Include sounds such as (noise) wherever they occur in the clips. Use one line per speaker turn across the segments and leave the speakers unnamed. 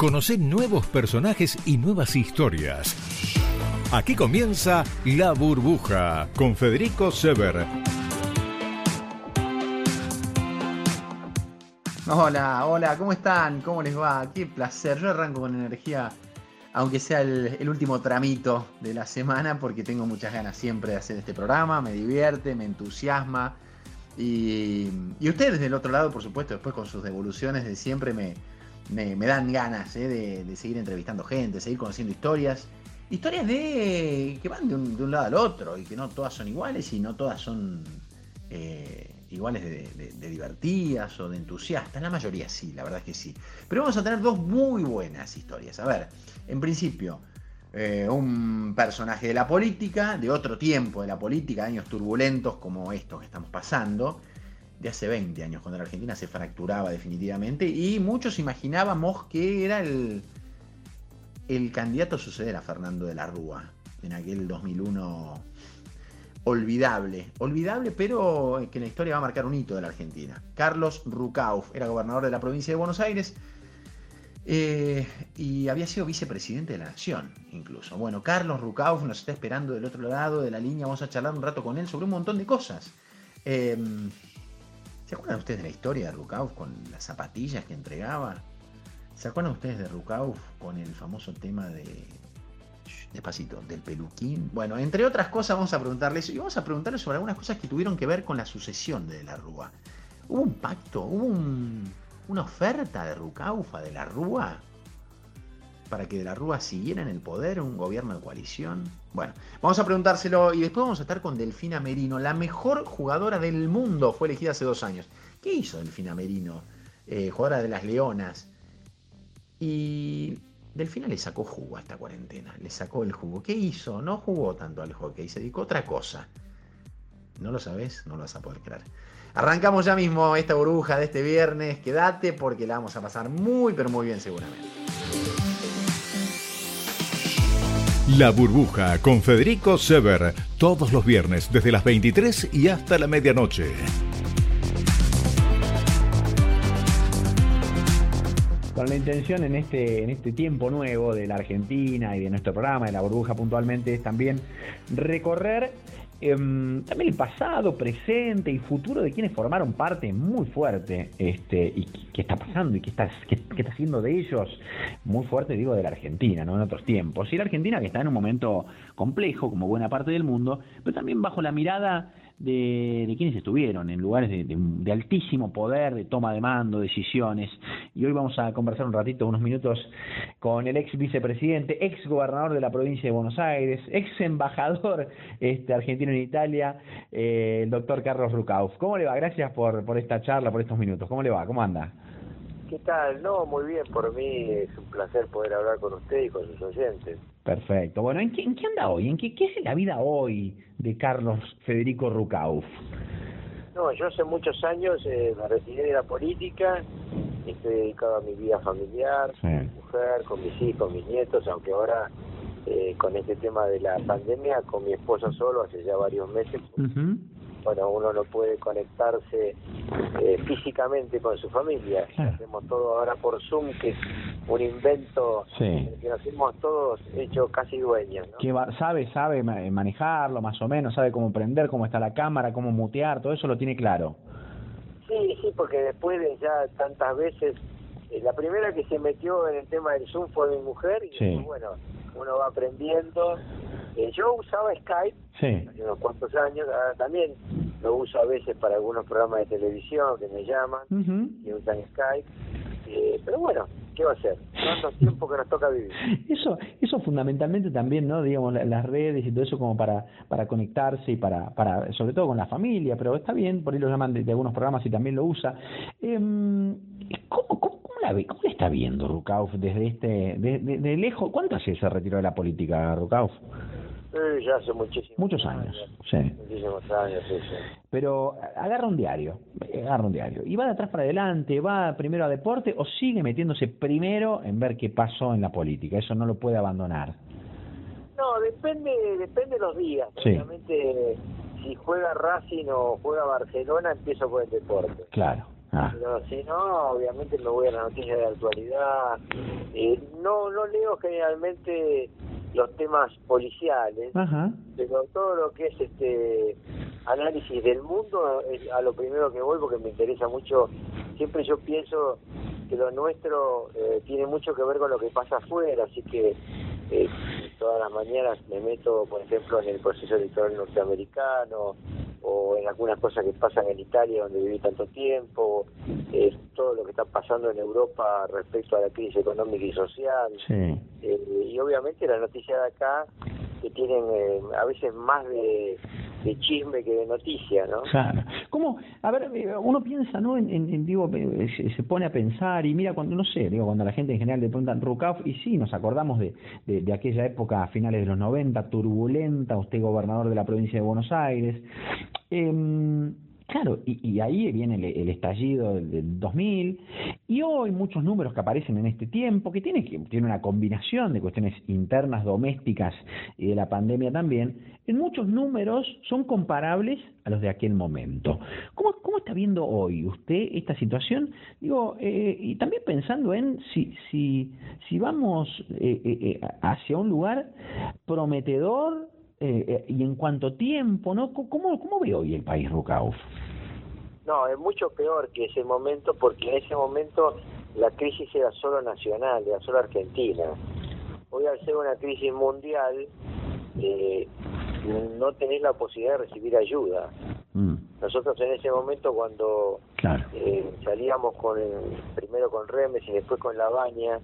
Conoce nuevos personajes y nuevas historias. Aquí comienza La Burbuja con Federico Sever.
Hola, hola, ¿cómo están? ¿Cómo les va? Qué placer. Yo arranco con energía, aunque sea el, último tramito de la semana, porque tengo muchas ganas siempre de hacer este programa. Me divierte, me entusiasma. Y, ustedes del otro lado, por supuesto, después con sus devoluciones de siempre me, me, dan ganas ¿eh? de, seguir entrevistando gente, seguir conociendo historias. Historias de que van de un, lado al otro y que no todas son iguales y no todas son eh, iguales de, divertidas o de entusiastas. La mayoría sí, la verdad es que sí. Pero vamos a tener dos muy buenas historias. A ver, en principio, eh, un personaje de la política, de otro tiempo de la política, años turbulentos como estos que estamos pasando de hace 20 años, cuando la Argentina se fracturaba definitivamente, y muchos imaginábamos que era el, el candidato a suceder a Fernando de la Rúa en aquel 2001 olvidable, olvidable, pero que en la historia va a marcar un hito de la Argentina. Carlos Rucauf era gobernador de la provincia de Buenos Aires eh, y había sido vicepresidente de la Nación, incluso. Bueno, Carlos Rucauf nos está esperando del otro lado de la línea, vamos a charlar un rato con él sobre un montón de cosas. Eh, ¿Se acuerdan ustedes de la historia de Rukauf con las zapatillas que entregaba? ¿Se acuerdan ustedes de Rukauf con el famoso tema de. Despacito, del peluquín? Bueno, entre otras cosas, vamos a preguntarles. Y vamos a preguntarles sobre algunas cosas que tuvieron que ver con la sucesión de, la Rúa. ¿Hubo un pacto? ¿Hubo una oferta de Rucaufa de la Rúa? Para que de la Rúa siguiera en el poder un gobierno de coalición? Bueno, vamos a preguntárselo y después vamos a estar con Delfina Merino, la mejor jugadora del mundo, fue elegida hace dos años. ¿Qué hizo Delfina Merino? Eh, jugadora de las Leonas. Y Delfina le sacó jugo a esta cuarentena, le sacó el jugo. ¿Qué hizo? No jugó tanto al hockey, se dedicó a otra cosa. ¿No lo sabes? No lo vas a poder creer. Arrancamos ya mismo esta burbuja de este viernes. Quédate porque la vamos a pasar muy, pero muy bien seguramente.
La burbuja con Federico Sever, todos los viernes desde las 23 y hasta la medianoche.
Con la intención en este, en este tiempo nuevo de la Argentina y de nuestro programa, de la burbuja puntualmente, es también recorrer Em, también el pasado, presente y futuro de quienes formaron parte muy fuerte este, y qué está pasando y qué está, qué, está haciendo de ellos muy fuerte, digo, de la Argentina, ¿no? En otros tiempos. Y la Argentina que está en un momento complejo, como buena parte del mundo, pero también bajo la mirada de, quienes estuvieron en lugares de, altísimo poder, de toma de mando, decisiones. Y hoy vamos a conversar un ratito, unos minutos, con el ex vicepresidente, ex gobernador de la provincia de Buenos Aires, ex embajador este, argentino en Italia, eh, el doctor Carlos Rucauf. ¿Cómo le va? Gracias por, por esta charla, por estos minutos. ¿Cómo le va? ¿Cómo anda?
¿Qué tal? No, muy bien, por mí es un placer poder hablar con usted y con sus oyentes.
Perfecto. Bueno, ¿en qué, en qué anda hoy? ¿En qué, qué es la vida hoy de Carlos Federico Rucauf?
No, yo hace muchos años eh, me retiré de la política, estoy dedicado a mi vida familiar, con mi mujer, con mis hijos, mis nietos, aunque ahora eh, con este tema de la pandemia, con mi esposa solo hace ya varios meses bueno, uno no puede conectarse eh, físicamente con su familia. Hacemos todo ahora por Zoom, que es un invento que nos hemos todos hecho casi dueños. ¿no?
Que sabe, sabe manejarlo más o menos, sabe cómo prender, cómo está la cámara, cómo mutear, todo eso lo tiene claro.
Sí, sí, porque después de ya tantas veces, eh, la primera que se metió en el tema del Zoom fue mi mujer y bueno, uno va aprendiendo eh, yo usaba Skype hace unos cuantos años, ah, también lo uso a veces para algunos programas de televisión que me llaman y usan Skype, eh, pero bueno, ¿qué va a ser? Tantos (laughs) tiempos que nos toca vivir.
Eso, eso fundamentalmente también, ¿no? Digamos, las redes y todo eso como para, para conectarse y para, para, sobre todo con la familia, pero está bien, por ahí lo llaman de, algunos programas y también lo usa. Eh, ¿cómo, cómo, la ve, ¿Cómo está viendo Rukauf desde este, de, de, lejos? ¿Cuánto hace se retiró de la política, Rukauf?
Ya hace muchísimos
Muchos años, sí.
Muchísimos años, sí, sí.
Pero agarra un diario, agarra un diario. ¿Y va de atrás para adelante? ¿Va primero a deporte o sigue metiéndose primero en ver qué pasó en la política? Eso no lo puede abandonar.
No, depende, depende de los días. Obviamente, si juega Racing o juega Barcelona, empiezo por el deporte.
Claro.
Ah. Pero si no, obviamente me voy a la noticia de actualidad. Eh, no, no leo generalmente los temas policiales, pero todo lo que es este análisis del mundo es a lo primero que voy porque me interesa mucho. Siempre yo pienso que lo nuestro eh, tiene mucho que ver con lo que pasa afuera, así que eh, todas las mañanas me meto, por ejemplo, en el proceso electoral norteamericano o en algunas cosas que pasan en Italia donde viví tanto tiempo, eh, todo lo que está pasando en Europa respecto a la crisis económica y social. Eh, y obviamente la noticia de acá que tienen eh, a veces más de, chisme que de noticia, ¿no?
Claro. ¿Cómo? A ver, eh, uno piensa, ¿no? En, digo, eh, se, pone a pensar y mira, cuando, no sé, digo, cuando la gente en general le pregunta Rukauf, y sí, nos acordamos de, de, aquella época a finales de los 90, turbulenta, usted gobernador de la provincia de Buenos Aires. Eh, Claro, y, ahí viene el, estallido del, 2000 y hoy muchos números que aparecen en este tiempo, que tiene, tiene una combinación de cuestiones internas, domésticas y de la pandemia también, en muchos números son comparables a los de aquel momento. ¿Cómo, cómo está viendo hoy usted esta situación? Digo, eh, y también pensando en si, si, si vamos eh, eh, hacia un lugar prometedor eh, eh, y en cuánto tiempo, ¿no? ¿Cómo, cómo ve hoy el país Rucauf?
No, es mucho peor que ese momento porque en ese momento la crisis era solo nacional, era solo argentina. Hoy al ser una crisis mundial, eh, no tenés la posibilidad de recibir ayuda. Mm. Nosotros en ese momento cuando eh, salíamos con primero con Remes y después con La Baña,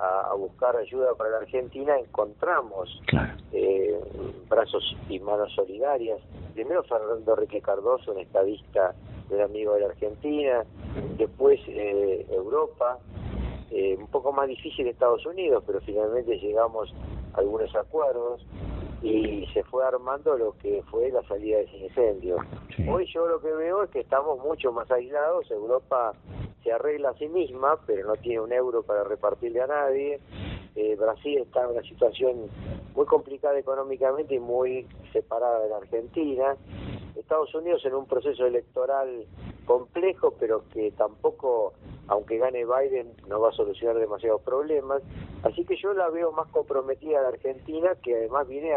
a, buscar ayuda para la Argentina, encontramos eh, brazos y manos solidarias. Primero Fernando Enrique Cardoso, un estadista, un amigo de la Argentina, después eh, Europa, eh, un poco más difícil Estados Unidos, pero finalmente llegamos a algunos acuerdos y se fue armando lo que fue la salida de ese incendio. Hoy yo lo que veo es que estamos mucho más aislados, Europa se arregla a sí misma, pero no tiene un euro para repartirle a nadie. Eh, Brasil está en una situación muy complicada económicamente y muy separada de la Argentina. Estados Unidos en un proceso electoral complejo, pero que tampoco, aunque gane Biden, no va a solucionar demasiados problemas. Así que yo la veo más comprometida a la Argentina, que además viene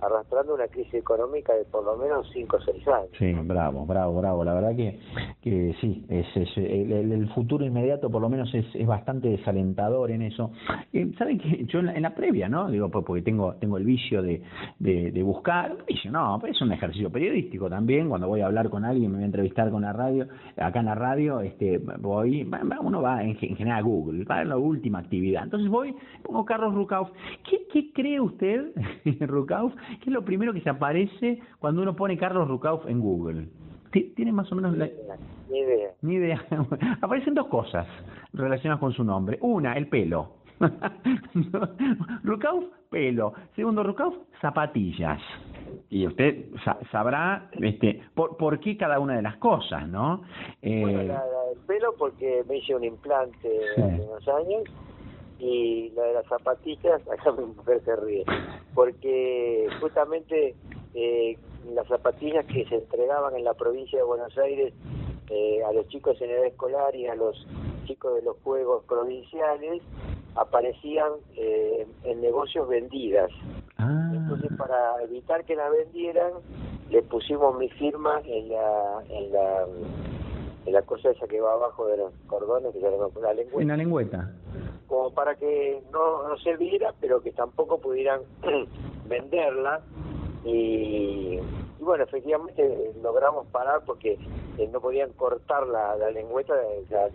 arrastrando una crisis económica de por lo menos 5 o 6 años.
Sí, bravo, bravo, bravo. La verdad que, que sí, es, el, futuro inmediato por lo menos es, bastante desalentador en eso. Eh, ¿Saben que yo en la, previa, no? Digo, porque tengo tengo el vicio de, de, buscar, vicio, no, es un ejercicio periodístico también, cuando voy a hablar con alguien, me voy a entrevistar con la radio, acá en la radio, este, voy, uno va en, general a Google, va en la última actividad. Entonces voy, pongo Carlos Rucauf. ¿Qué, qué cree usted, (laughs) Rucauf, qué es lo primero que se aparece cuando uno pone Carlos Rucauf en Google? ¿Tiene más o menos la...
Ni idea.
Ni idea. (laughs) Aparecen dos cosas relacionadas con su nombre. Una, el pelo. (laughs) Rucauf, pelo. Segundo, Rucauf, zapatillas y usted sabrá este por, por qué cada una de las cosas, ¿no?
Eh, bueno, la, del pelo porque me hice un implante hace unos años y la de las zapatillas, (laughs) acá mi mujer se ríe, porque justamente eh, las zapatillas que se entregaban en la provincia de Buenos Aires eh, a los chicos en edad escolar y a los chicos de los juegos provinciales aparecían eh, en negocios vendidas. Ah. Entonces, para evitar que la vendieran, le pusimos mi firma en la, en la, la cosa esa que va abajo de los cordones, que se llama la lengüeta.
En la lengüeta.
Como para que no, no se viera, pero que tampoco pudieran (clears throat) venderla. Y bueno, efectivamente logramos parar porque eh, no podían cortar la, la lengüeta, ya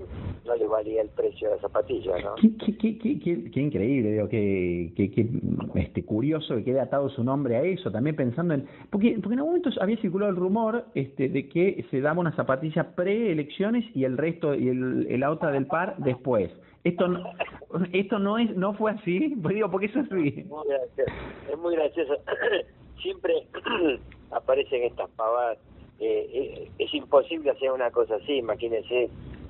no le valía el precio de la zapatilla, ¿no?
Qué, qué, qué, qué, increíble, digo, qué, qué, este, curioso que quede atado su nombre a eso, también pensando en... Porque, porque en algún momento había circulado el rumor este, de que se daba una zapatilla pre-elecciones y el resto, y el, el otra del par después. Esto no, esto no es no fue así, (laughs) pues digo, porque eso es
así. Es muy gracioso. (coughs) Siempre aparecen estas pavadas. Eh, eh, es imposible hacer una cosa así, imagínense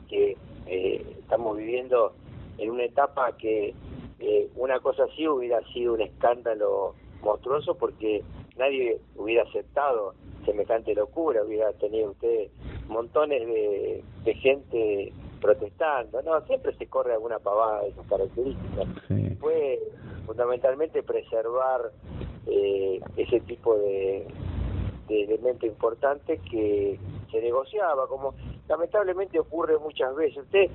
que eh, estamos viviendo en una etapa que una cosa así hubiera sido un escándalo monstruoso porque nadie hubiera aceptado semejante locura, hubiera tenido usted montones de, gente protestando, no, siempre se corre alguna pavada de esas características. Fue fundamentalmente preservar eh, ese tipo de, de elemento importante que se negociaba, como lamentablemente ocurre muchas veces. Usted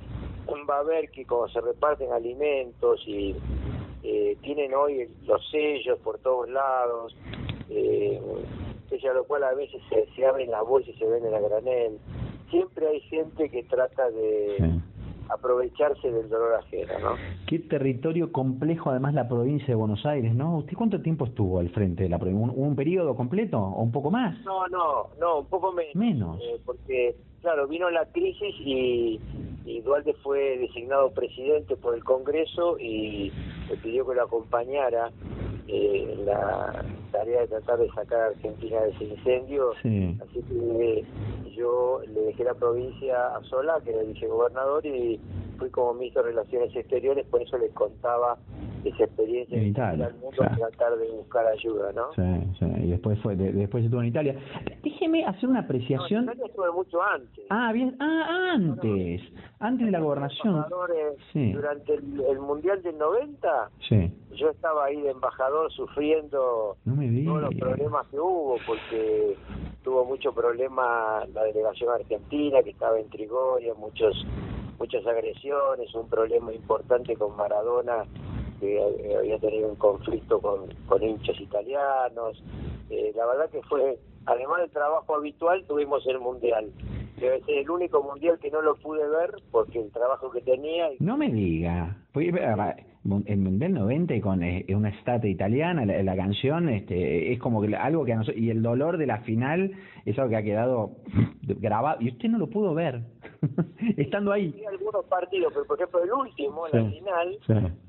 va a ver que como se reparten alimentos y eh, tienen hoy los sellos por todos lados, eh, a lo cual a veces se, se abren las bolsas y se ven en la granel. Siempre hay gente que trata de aprovecharse del dolor ajeno, ¿no?
Qué territorio complejo además la provincia de Buenos Aires, ¿no? ¿Usted cuánto tiempo estuvo al frente de la provincia? ¿Un, periodo completo o un poco más?
No, no, no, un poco menos.
Menos.
Eh, porque, claro, vino la crisis y, y Dualde fue designado presidente por el Congreso y le pidió que lo acompañara eh, la tarea de tratar de sacar a Argentina de ese incendio. Así que yo le dejé la provincia a Sola, que era el vicegobernador, y fui como ministro de Relaciones Exteriores, por eso les contaba esa experiencia
en Italia,
mundo tratar de buscar ayuda, ¿no?
Sí, sí, y después fue, después estuvo en Italia. Déjeme hacer una apreciación.
No, en Italia estuve mucho antes.
Ah, bien, ah, antes, antes de la gobernación.
Sí. Durante el, el, Mundial del 90,
sí.
yo estaba ahí de embajador sufriendo todos los problemas que hubo, porque tuvo mucho problema la delegación argentina, que estaba en Trigoria, muchos muchas agresiones, un problema importante con Maradona que había tenido un conflicto con, con hinchas italianos. Eh, la verdad que fue, además del trabajo habitual, tuvimos el Mundial. Debe ser el único mundial que no lo pude ver porque el trabajo que tenía.
No me diga. El Mundial 90 con eh, una estatua italiana, la, canción, este, es como que algo que Y el dolor de la final es algo que ha quedado (laughs) grabado. Y usted no lo pudo ver. (laughs) Estando ahí.
Hay algunos partidos, pero por ejemplo el último, en la final,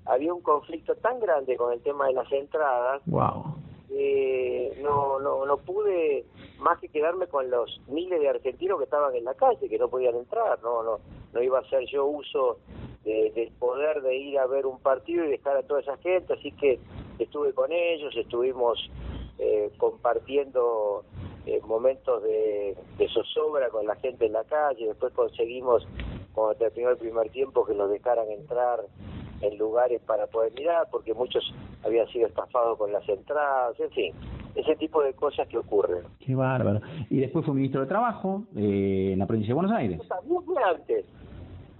había un conflicto tan grande con el tema de las entradas.
Wow
eh, no, no, no pude más que quedarme con los miles de argentinos que estaban en la calle, que no podían entrar, no, no, no iba a hacer yo uso de, del poder de ir a ver un partido y dejar a toda esa gente, así que estuve con ellos, estuvimos eh, compartiendo eh, momentos de, de zozobra con la gente en la calle, después conseguimos, cuando terminó el primer tiempo, que nos dejaran entrar en lugares para poder mirar, porque muchos habían sido estafados con las entradas, en fin, ese tipo de cosas que ocurren.
Qué bárbaro. Y después fue ministro de Trabajo eh, en la provincia de Buenos Aires.
Eso también fue antes.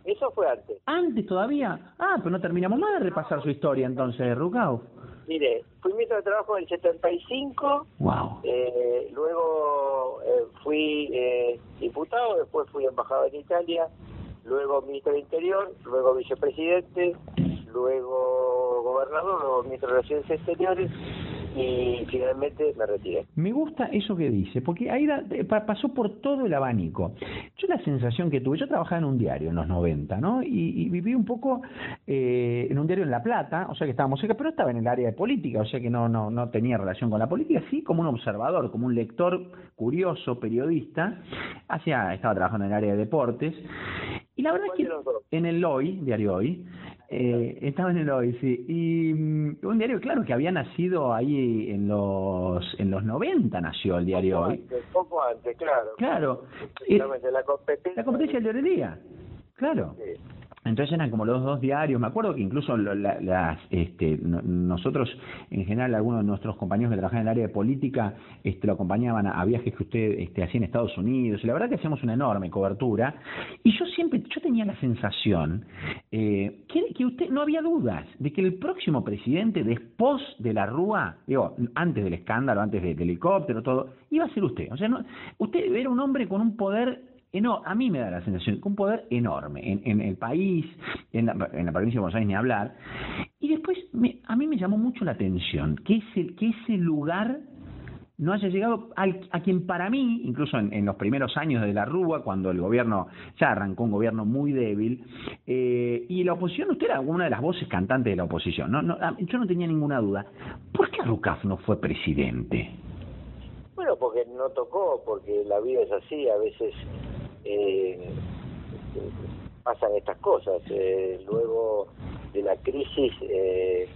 Eso fue antes.
¿Antes todavía? Ah, pero no terminamos nada de repasar su historia entonces, Rucau.
Mire, fui ministro de Trabajo en el 75.
Wow.
Eh, luego eh, fui eh, diputado, después fui embajador en Italia, luego ministro de Interior, luego vicepresidente, luego gobernador, luego ministro de Relaciones Exteriores y finalmente me retiré.
Me gusta eso que dice, porque ahí pasó por todo el abanico. Yo la sensación que tuve, yo trabajaba en un diario en los 90, ¿no? Y, viví un poco eh, en un diario en La Plata, o sea que estábamos cerca, pero estaba en el área de política, o sea que no, no, no tenía relación con la política, sí como un observador, como un lector curioso, periodista, hacia, estaba trabajando en el área de deportes, y la verdad es que en el Hoy, diario Hoy, eh, estaba en el Hoy, sí. Y mm, un diario, claro, que había nacido ahí en los en los 90 nació el diario
Hoy. poco antes, claro.
Claro.
la competencia.
La competencia del día. Claro. Entonces eran como los dos diarios. Me acuerdo que incluso las, este, nosotros, en general, algunos de nuestros compañeros que trabajan en el área de política, este, lo acompañaban a, viajes que usted este, hacía en Estados Unidos. Y la verdad que hacíamos una enorme cobertura. Y yo siempre, yo tenía la sensación eh, que, que usted, no había dudas de que el próximo presidente, después de la Rúa, digo, antes del escándalo, antes del helicóptero, todo, iba a ser usted. O sea, no, usted era un hombre con un poder a mí me da la sensación un poder enorme en, el país, en la, provincia de Buenos Aires ni hablar. Y después a mí me llamó mucho la atención que ese, que ese lugar no haya llegado a quien para mí, incluso en, los primeros años de la Rúa, cuando el gobierno ya arrancó un gobierno muy débil, eh, y la oposición, usted era una de las voces cantantes de la oposición, no, yo no tenía ninguna duda. ¿Por qué Rucaf no fue presidente?
Bueno, porque no tocó, porque la vida es así, a veces eh, pasan estas cosas. Eh, luego de la crisis eh,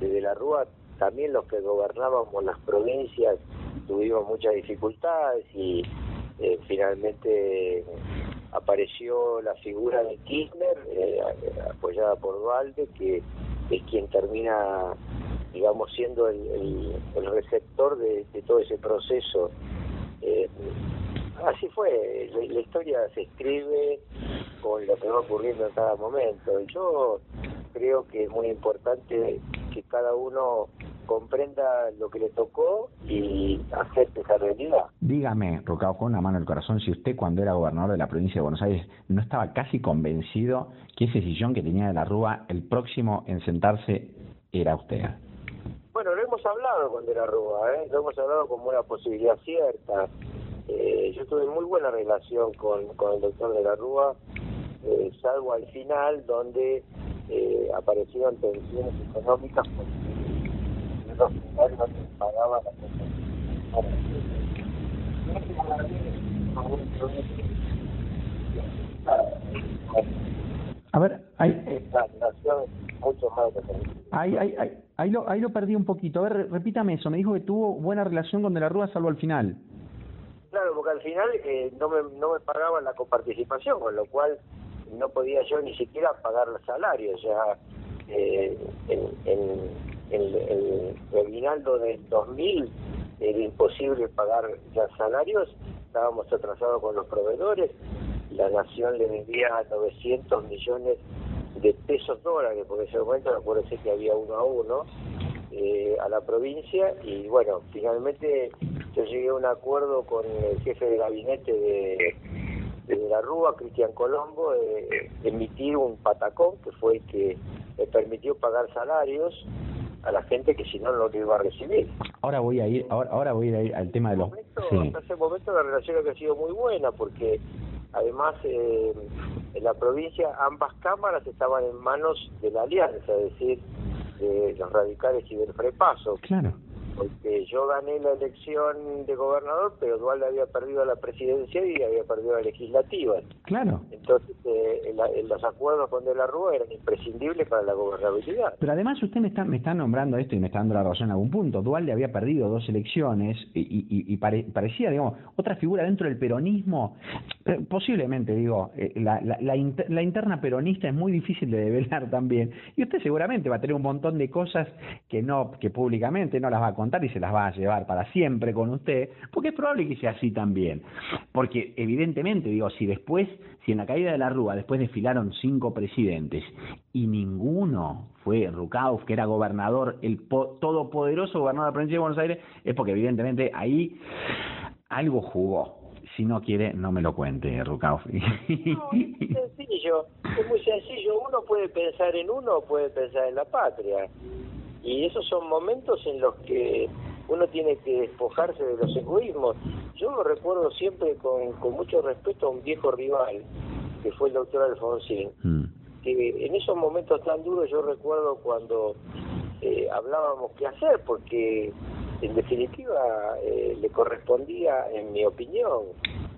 de la Rúa, también los que gobernábamos las provincias tuvimos muchas dificultades y, eh, finalmente apareció la figura de Kirchner, eh, apoyada por Valde, que es quien termina, digamos, siendo el, receptor de, todo ese proceso. Eh, así fue, la, historia se escribe con lo que va ocurriendo en cada momento. Yo creo que es muy importante que cada uno comprenda lo que le tocó y acepte esa realidad.
Dígame, Rucao, con una mano en el corazón, si usted cuando era gobernador de la provincia de Buenos Aires no estaba casi convencido que ese sillón que tenía de la Rúa, el próximo en sentarse era usted.
Bueno, lo hemos hablado con De la Rúa, ¿eh? lo hemos hablado como una posibilidad cierta. Eh, yo tuve muy buena relación con, con el doctor De la Rúa, eh, salvo al final donde eh, aparecieron tensiones económicas
a ver, hay, mucho más ahí, ahí, ahí, ahí, lo, ahí lo perdí un poquito. A ver, repítame eso. Me dijo que tuvo buena relación con De la Rúa, salvo al final.
Claro, porque al final eh, no, me, no me pagaban la coparticipación, con lo cual no podía yo ni siquiera pagar los salarios. Ya eh, en, en el, el del 2000 era imposible pagar ya salarios, estábamos atrasados con los proveedores, la nación le debía 900 millones de pesos dólares, porque en ese momento me que había uno a uno, eh, a la provincia. Y bueno, finalmente yo llegué a un acuerdo con el jefe de gabinete de, de la Rúa, Cristian Colombo, de emitir un patacón que fue el que me permitió pagar salarios a la gente que si no no lo iba a recibir.
Ahora voy a ir, ahora, ahora voy a ir al tema de los.
Hasta ese momento la relación ha sido muy buena porque además eh, en la provincia ambas cámaras estaban en manos de la alianza, es decir, de los radicales y del frepaso.
Claro
porque yo gané la elección de gobernador, pero Dualde había perdido la presidencia y había perdido la legislativa.
Claro.
Entonces, eh, los acuerdos con De la Rúa eran imprescindibles para la gobernabilidad.
Pero además usted me está, me está nombrando esto y me está dando la razón en algún punto. Dualde había perdido dos elecciones y, parecía, digamos, otra figura dentro del peronismo. Posiblemente, digo, eh, la, la, la interna peronista es muy difícil de develar también. Y usted seguramente va a tener un montón de cosas que no, que públicamente no las va a contar y se las va a llevar para siempre con usted, porque es probable que sea así también. Porque evidentemente, digo, si después, si en la caída de la Rúa después desfilaron cinco presidentes y ninguno fue Rucauf, que era gobernador, el todopoderoso gobernador de la provincia de Buenos Aires, es porque evidentemente ahí algo jugó si no quiere, no me lo cuente, Rucauf.
No, es sencillo, es muy sencillo. Uno puede pensar en uno puede pensar en la patria. Y esos son momentos en los que uno tiene que despojarse de los egoísmos. Yo lo recuerdo siempre con, con mucho respeto a un viejo rival, que fue el doctor Alfonsín, mm. que en esos momentos tan duros yo recuerdo cuando eh, hablábamos qué hacer, porque en definitiva eh, le correspondía, en mi opinión,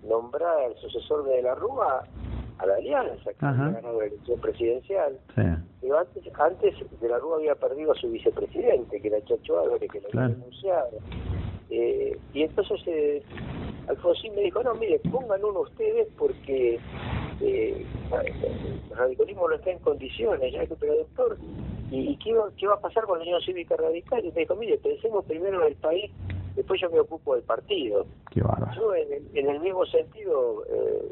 nombrar al sucesor de la Rúa a la Alianza, que había ganado la elección presidencial. Pero antes, antes de la Rúa había perdido a su vicepresidente, que era Chacho Álvarez, que lo había denunciado. Eh, y entonces eh, Alfonsín me dijo, no, mire, pongan uno ustedes porque eh, el radicalismo no está en condiciones, ya que, pero doctor, ¿y, qué, qué, va a pasar con la Unión Cívica Radical? Y me dijo, mire, pensemos primero en el país, después yo me ocupo del partido.
Qué
yo en el, en el mismo sentido eh,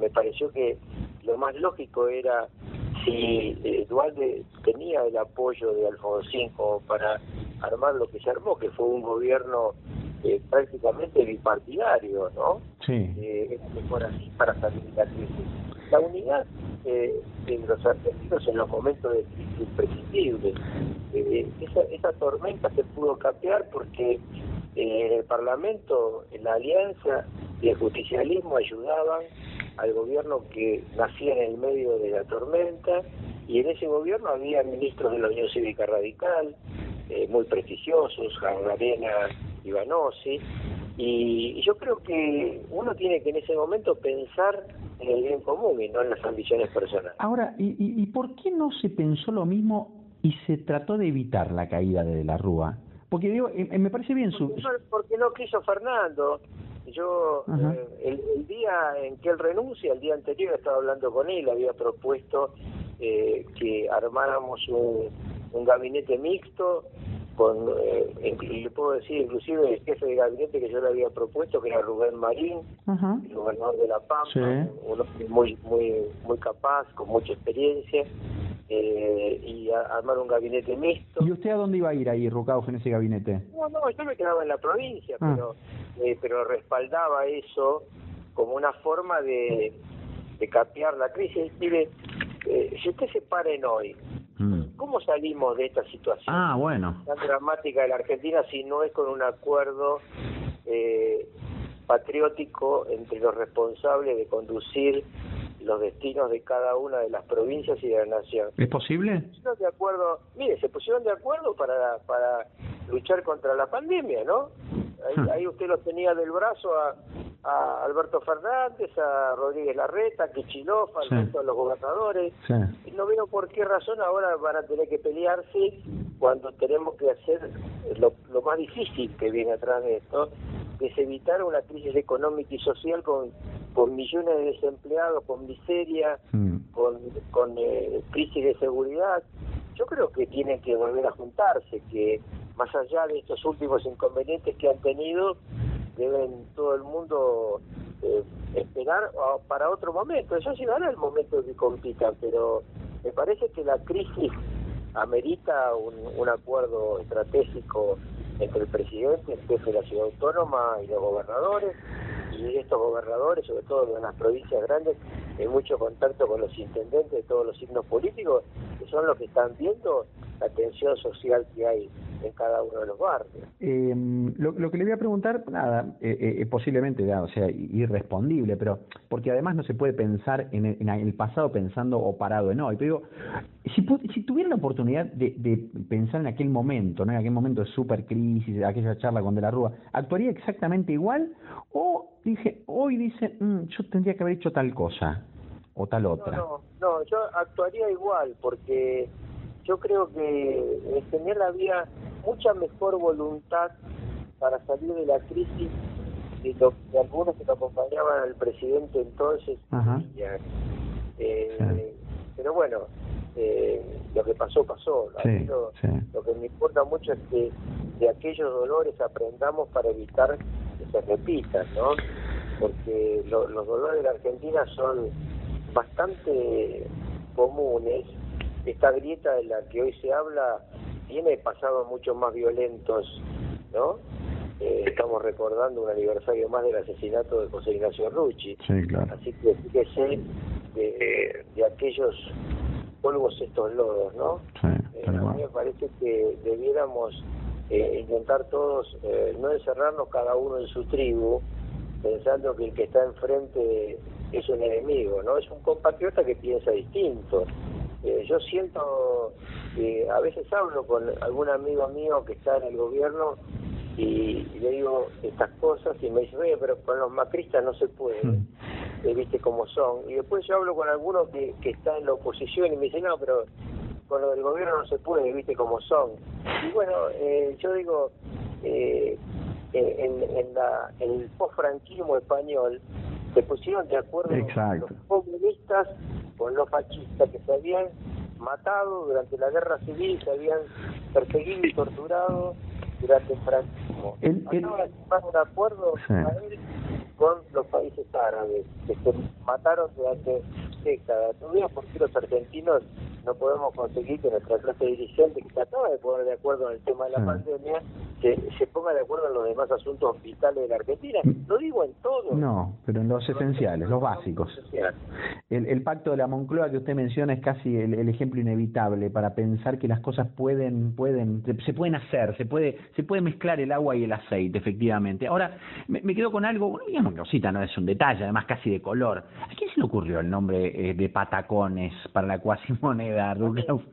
me pareció que lo más lógico era si eh, Dualde tenía el apoyo de Alfonsín como para armar lo que se armó, que fue un gobierno eh, prácticamente bipartidario, ¿no?
Sí.
Eh, mejor así para salir de la crisis. La unidad eh, de los argentinos en los momentos de crisis imprescindible. Eh, esa, esa tormenta se pudo capear porque en el Parlamento, en la Alianza y el justicialismo ayudaban al gobierno que nacía en el medio de la tormenta y en ese gobierno había ministros de la Unión Cívica Radical, eh, muy prestigiosos, Arena Ivanosi, y, yo creo que uno tiene que en ese momento pensar en el bien común y no en las ambiciones personales.
Ahora, ¿y, y, por qué no se pensó lo mismo y se trató de evitar la caída de la Rúa? Porque digo, eh, me parece bien su...
Porque no quiso Fernando, Yo, eh, el, día en que él renuncia, el día anterior estaba hablando con él, había propuesto eh, que armáramos un, un gabinete mixto con, eh, le puedo decir inclusive el jefe de gabinete que yo le había propuesto, que era Rubén Marín, el gobernador de La Pampa, uno muy, muy, muy capaz, con mucha experiencia, eh, y armar un gabinete mixto.
¿Y usted a dónde iba a ir ahí, Rucauf, en ese gabinete?
No, no, yo me quedaba en la provincia, ah. pero, eh, pero respaldaba eso como una forma de, de capear la crisis. Mire, eh, si usted se en hoy, mm. ¿cómo salimos de esta situación
ah, bueno.
tan dramática de la Argentina si no es con un acuerdo eh, patriótico entre los responsables de conducir los destinos de cada una de las provincias y de la nación.
¿Es posible?
de acuerdo, mire, se pusieron de acuerdo para, para luchar contra la pandemia, ¿no? Ahí, hmm. usted los tenía del brazo a, a Alberto Fernández, a Rodríguez Larreta, a Kichilov, a los gobernadores. Y no veo por qué razón ahora van a tener que pelearse cuando tenemos que hacer lo, lo más difícil que viene atrás de esto, que es evitar una crisis económica y social con, con millones de desempleados, con miseria, hmm. con, con eh, crisis de seguridad. Yo creo que tienen que volver a juntarse, que más allá de estos últimos inconvenientes que han tenido, deben todo el mundo eh, esperar para otro momento. Eso sí dará el momento que compitan, pero me parece que la crisis amerita un, un acuerdo estratégico entre el presidente, el jefe de la ciudad autónoma y los gobernadores, y estos gobernadores, sobre todo en las provincias grandes, en mucho contacto con los intendentes de todos los signos políticos, son los que están viendo la tensión social que hay en cada uno de los barrios.
Eh, lo, que le voy a preguntar, nada, eh, eh, posiblemente, o sea, irrespondible, pero porque además no se puede pensar en el, pasado pensando o parado en hoy. Pero digo, si, si tuviera la oportunidad de, pensar en aquel momento, ¿no? en aquel momento de super crisis, aquella charla con De la Rúa, ¿actuaría exactamente igual? O dije, hoy dice, mm, yo tendría que haber hecho tal cosa o tal otra.
No, no, yo actuaría igual porque yo creo que en general había mucha mejor voluntad para salir de la crisis de, de algunos que lo acompañaban al presidente entonces. Eh, pero bueno, eh, lo que pasó, pasó. lo, que me importa mucho es que de aquellos dolores aprendamos para evitar que se repitan, ¿no? Porque los dolores de la Argentina son bastante comunes. Esta grieta de la que hoy se habla tiene pasados mucho más violentos, ¿no? Eh, estamos recordando un aniversario más del asesinato de José Ignacio Rucci.
Sí, claro.
Así que fíjese de, de aquellos polvos estos lodos, ¿no?
Eh, a
mí me parece que debiéramos eh, intentar todos no encerrarnos cada uno en su tribu, pensando que el que está enfrente es un enemigo, ¿no? Es un compatriota que piensa distinto. Eh, yo siento que a veces hablo con algún amigo mío que está en el gobierno y, le digo estas cosas y me dice, oye, pero con los macristas no se puede, hmm. eh, viste cómo son. Y después yo hablo con alguno que, que está en la oposición y me dice, no, pero con lo del gobierno no se puede, viste cómo son. Y bueno, eh, yo digo, eh, en, en, la, en el post-franquismo español, se pusieron de acuerdo los comunistas con los fascistas que se habían matado durante la guerra civil, se habían perseguido y torturado durante el franquismo. Acaban de un acuerdo con los países árabes, que se mataron durante décadas. No veo por qué los argentinos no podemos conseguir que nuestra clase dirigente, que se acaba de poner de acuerdo en el tema de la pandemia, se, se ponga de acuerdo en los demás asuntos vitales de la Argentina. Lo digo en todo.
No, pero en los esenciales, los básicos. El, el pacto de la Moncloa que usted menciona es casi el, ejemplo inevitable para pensar que las cosas pueden, pueden, se, pueden hacer, se puede, se puede mezclar el agua y el aceite, efectivamente. Ahora, me, quedo con algo, digamos cosita, no es un detalle, además casi de color. ¿A quién se le ocurrió el nombre eh, de patacones para la cuasimoneda,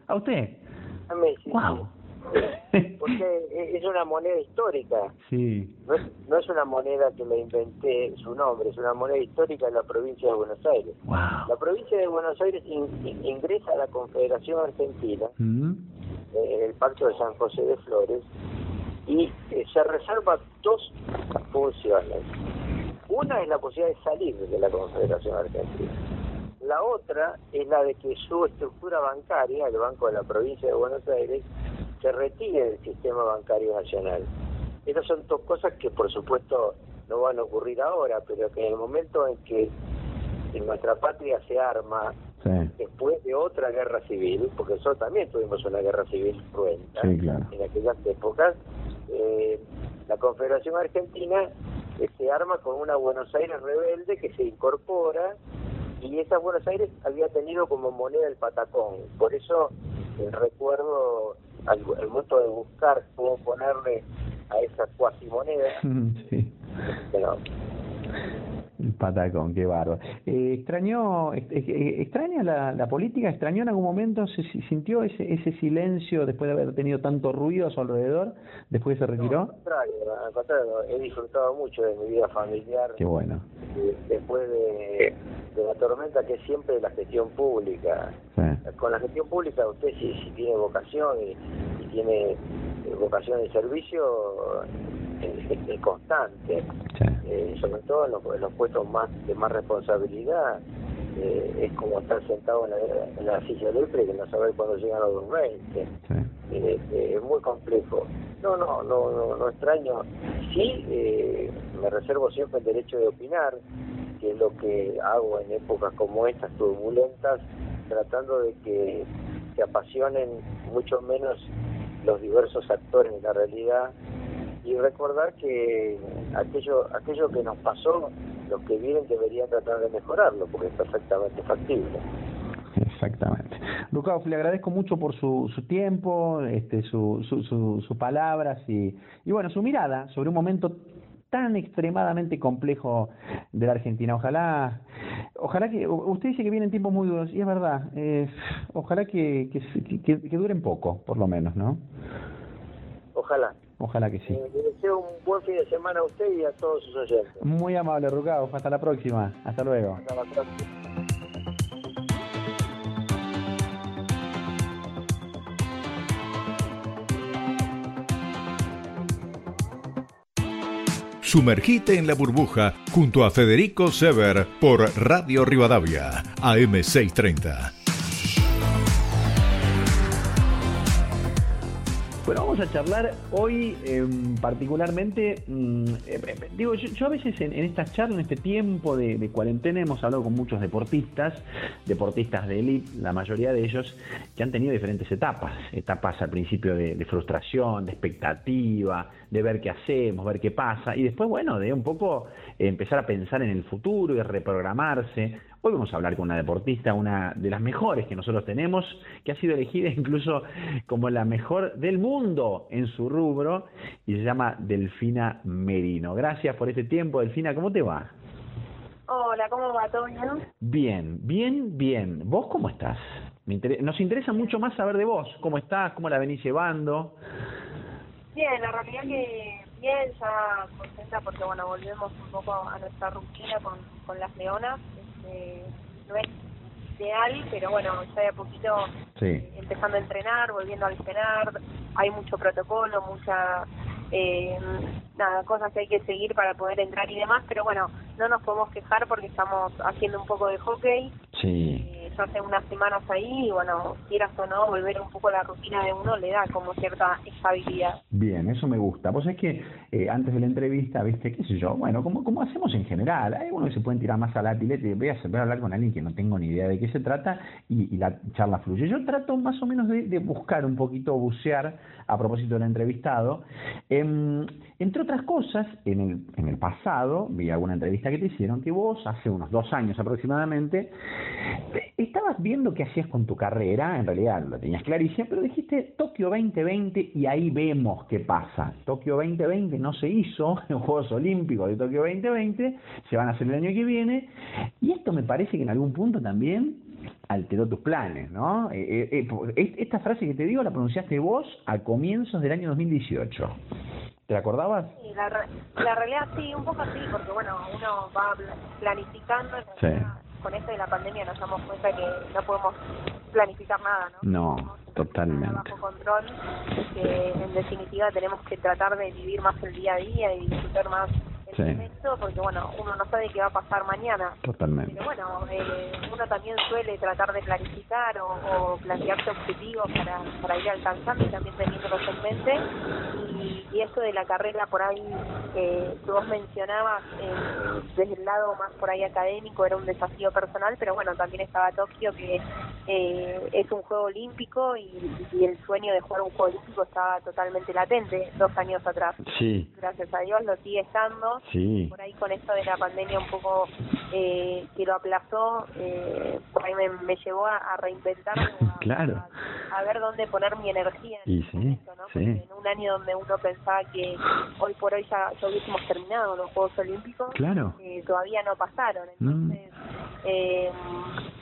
¿A usted?
A mí, sí. Wow. Porque es una moneda histórica.
Sí.
No es, una moneda que me inventé su nombre, es una moneda histórica de la provincia de Buenos Aires. La provincia de Buenos Aires ingresa a la Confederación Argentina mm. eh, en el Pacto de San José de Flores y eh, se reserva dos funciones. Una es la posibilidad de salir de la Confederación Argentina. La otra es la de que su estructura bancaria, el Banco de la Provincia de Buenos Aires, se retire del sistema bancario nacional. Estas son dos cosas que por supuesto no van a ocurrir ahora, pero que en el momento en que en nuestra patria se arma después de otra guerra civil, porque nosotros también tuvimos una guerra civil cruenta en aquellas épocas, eh, la Confederación Argentina se arma con una Buenos Aires rebelde que se incorpora y esa Buenos Aires había tenido como moneda el patacón. Por eso eh, recuerdo al, momento de buscar cómo ponerle a esa cuasi moneda. (laughs) Sí.
El patacón, qué bárbaro. Eh, ¿Extrañó, extraña la, política? ¿Extrañó en algún momento? ¿Se sintió ese, ese silencio después de haber tenido tanto ruido a su alrededor? ¿Después se retiró?
al contrario, al contrario, he disfrutado mucho de mi vida familiar.
Qué bueno.
Después de, la tormenta que es siempre la gestión pública. Con la gestión pública usted si, si tiene vocación y, tiene eh, vocación de servicio es, constante, eh, sobre todo en los, puestos más de más responsabilidad. Eh, es como estar sentado en la, en la silla eléctrica y no saber cuándo llegan los 20. Eh, es muy complejo. No, no, no, no, extraño. Sí, me reservo siempre el derecho de opinar, que es lo que hago en épocas como estas turbulentas, tratando de que se apasionen mucho menos los diversos actores de la realidad y recordar que aquello aquello que nos pasó, los que vienen deberían tratar de mejorarlo, porque es perfectamente factible.
Exactamente. Lucas, le agradezco mucho por su, su tiempo, este, su, su, sus palabras y, y bueno, su mirada sobre un momento tan extremadamente complejo de la Argentina. Ojalá, ojalá que, usted dice que vienen tiempos muy duros, y es verdad, eh, ojalá que, que, que, duren poco, por lo menos, ¿no?
Ojalá.
Ojalá que sí.
Eh, le deseo un buen fin de semana a usted y a todos sus oyentes.
Muy amable, Rucao. Hasta la próxima. Hasta luego.
Hasta la próxima.
Sumergite en la burbuja junto a Federico Sever por Radio Rivadavia, AM630.
Bueno, vamos a charlar hoy em, particularmente, mm, eh, eh, digo, yo, a veces en, estas charlas, en este tiempo de, cuarentena, hemos hablado con muchos deportistas, deportistas de élite, la mayoría de ellos que han tenido diferentes etapas, etapas al principio de, de frustración, de expectativa, de ver qué hacemos, ver qué pasa, y después, bueno, de un poco empezar a pensar en el futuro y reprogramarse. Hoy vamos a hablar con una deportista, una de las mejores que nosotros tenemos, que ha sido elegida (laughs) incluso como la mejor del mundo en su rubro y se llama Delfina Merino. Gracias por este tiempo, Delfina, ¿cómo te va?
Hola, ¿cómo va? ¿Todo
bien? Bien, bien, bien. ¿Vos cómo estás? Nos interesa mucho más saber de vos, cómo estás, cómo la venís llevando.
Bien, la realidad que bien, ya contenta porque bueno, volvemos un poco a nuestra rutina con, con las leonas no es ideal, pero bueno, ya de a poquito empezando a entrenar, volviendo a entrenar, hay mucho protocolo, mucha eh, nada, cosas que hay que seguir para poder entrar y demás, pero bueno, no nos podemos quejar porque estamos haciendo un poco de hockey.
Sí.
Eh, hace unas semanas ahí y bueno, quieras o no, volver un poco a la rutina de uno le da como cierta estabilidad.
Bien, eso me gusta. Pues es que eh, antes de la entrevista, viste, qué sé yo, bueno, como, como hacemos en general, hay uno que se pueden tirar más a la pileta voy a, voy a hablar con alguien que no tengo ni idea de qué se trata y, la charla fluye. Yo trato más o menos de, de buscar un poquito, bucear a propósito del entrevistado. Em, entre otras cosas, en el, en el pasado, vi alguna entrevista que te hicieron, que vos, hace unos dos años aproximadamente, estabas viendo qué hacías con tu carrera, en realidad lo tenías clarísimo, pero dijiste Tokio 2020 y ahí vemos qué pasa. Tokio 2020 no se hizo, (laughs) en Juegos Olímpicos de Tokio 2020, se van a hacer el año que viene, y esto me parece que en algún punto también alteró tus planes, ¿no? Eh, eh, eh, esta frase que te digo la pronunciaste vos a comienzos del año 2018. ¿Te acordabas?
Sí, la, la realidad sí, un poco así, porque bueno, uno va planificando, con esto de la pandemia nos damos cuenta que no podemos planificar nada,
¿no? No, totalmente.
Bajo control, que en definitiva tenemos que tratar de vivir más el día a día y disfrutar más esto, porque bueno, uno no sabe qué va a pasar mañana.
Totalmente.
Pero bueno, eh, uno también suele tratar de planificar o, o plantearse objetivos para, para ir alcanzando y también teniéndolos en mente. Y, esto de la carrera por ahí que vos mencionabas, eh, desde el lado más por ahí académico, era un desafío personal, pero bueno, también estaba Tokio, que eh, es un juego olímpico y, y el sueño de jugar un juego olímpico estaba totalmente latente dos años atrás.
Sí.
Gracias a Dios lo sigue estando.
Sí.
Por ahí con esto de la pandemia un poco eh, que lo aplazó, eh, por ahí me, me llevó a, a reinventarme, a, (laughs)
Claro.
a, a ver dónde poner mi energía en
Y
ese
sí,
momento, ¿no?
sí.
En un año donde uno pensaba que hoy por hoy ya, ya hubiésemos terminado los Juegos Olímpicos,
Claro.
eh, todavía no pasaron.
Mm.
Entonces, eh,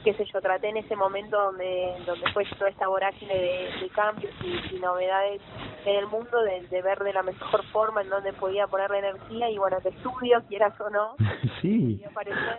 qué sé yo, traté en ese momento donde donde fue toda esta vorágine de, de cambios y, y novedades en el mundo, de, de ver de la mejor forma en donde podía poner la energía y bueno, que estudio, quieras o no, (laughs)
Sí.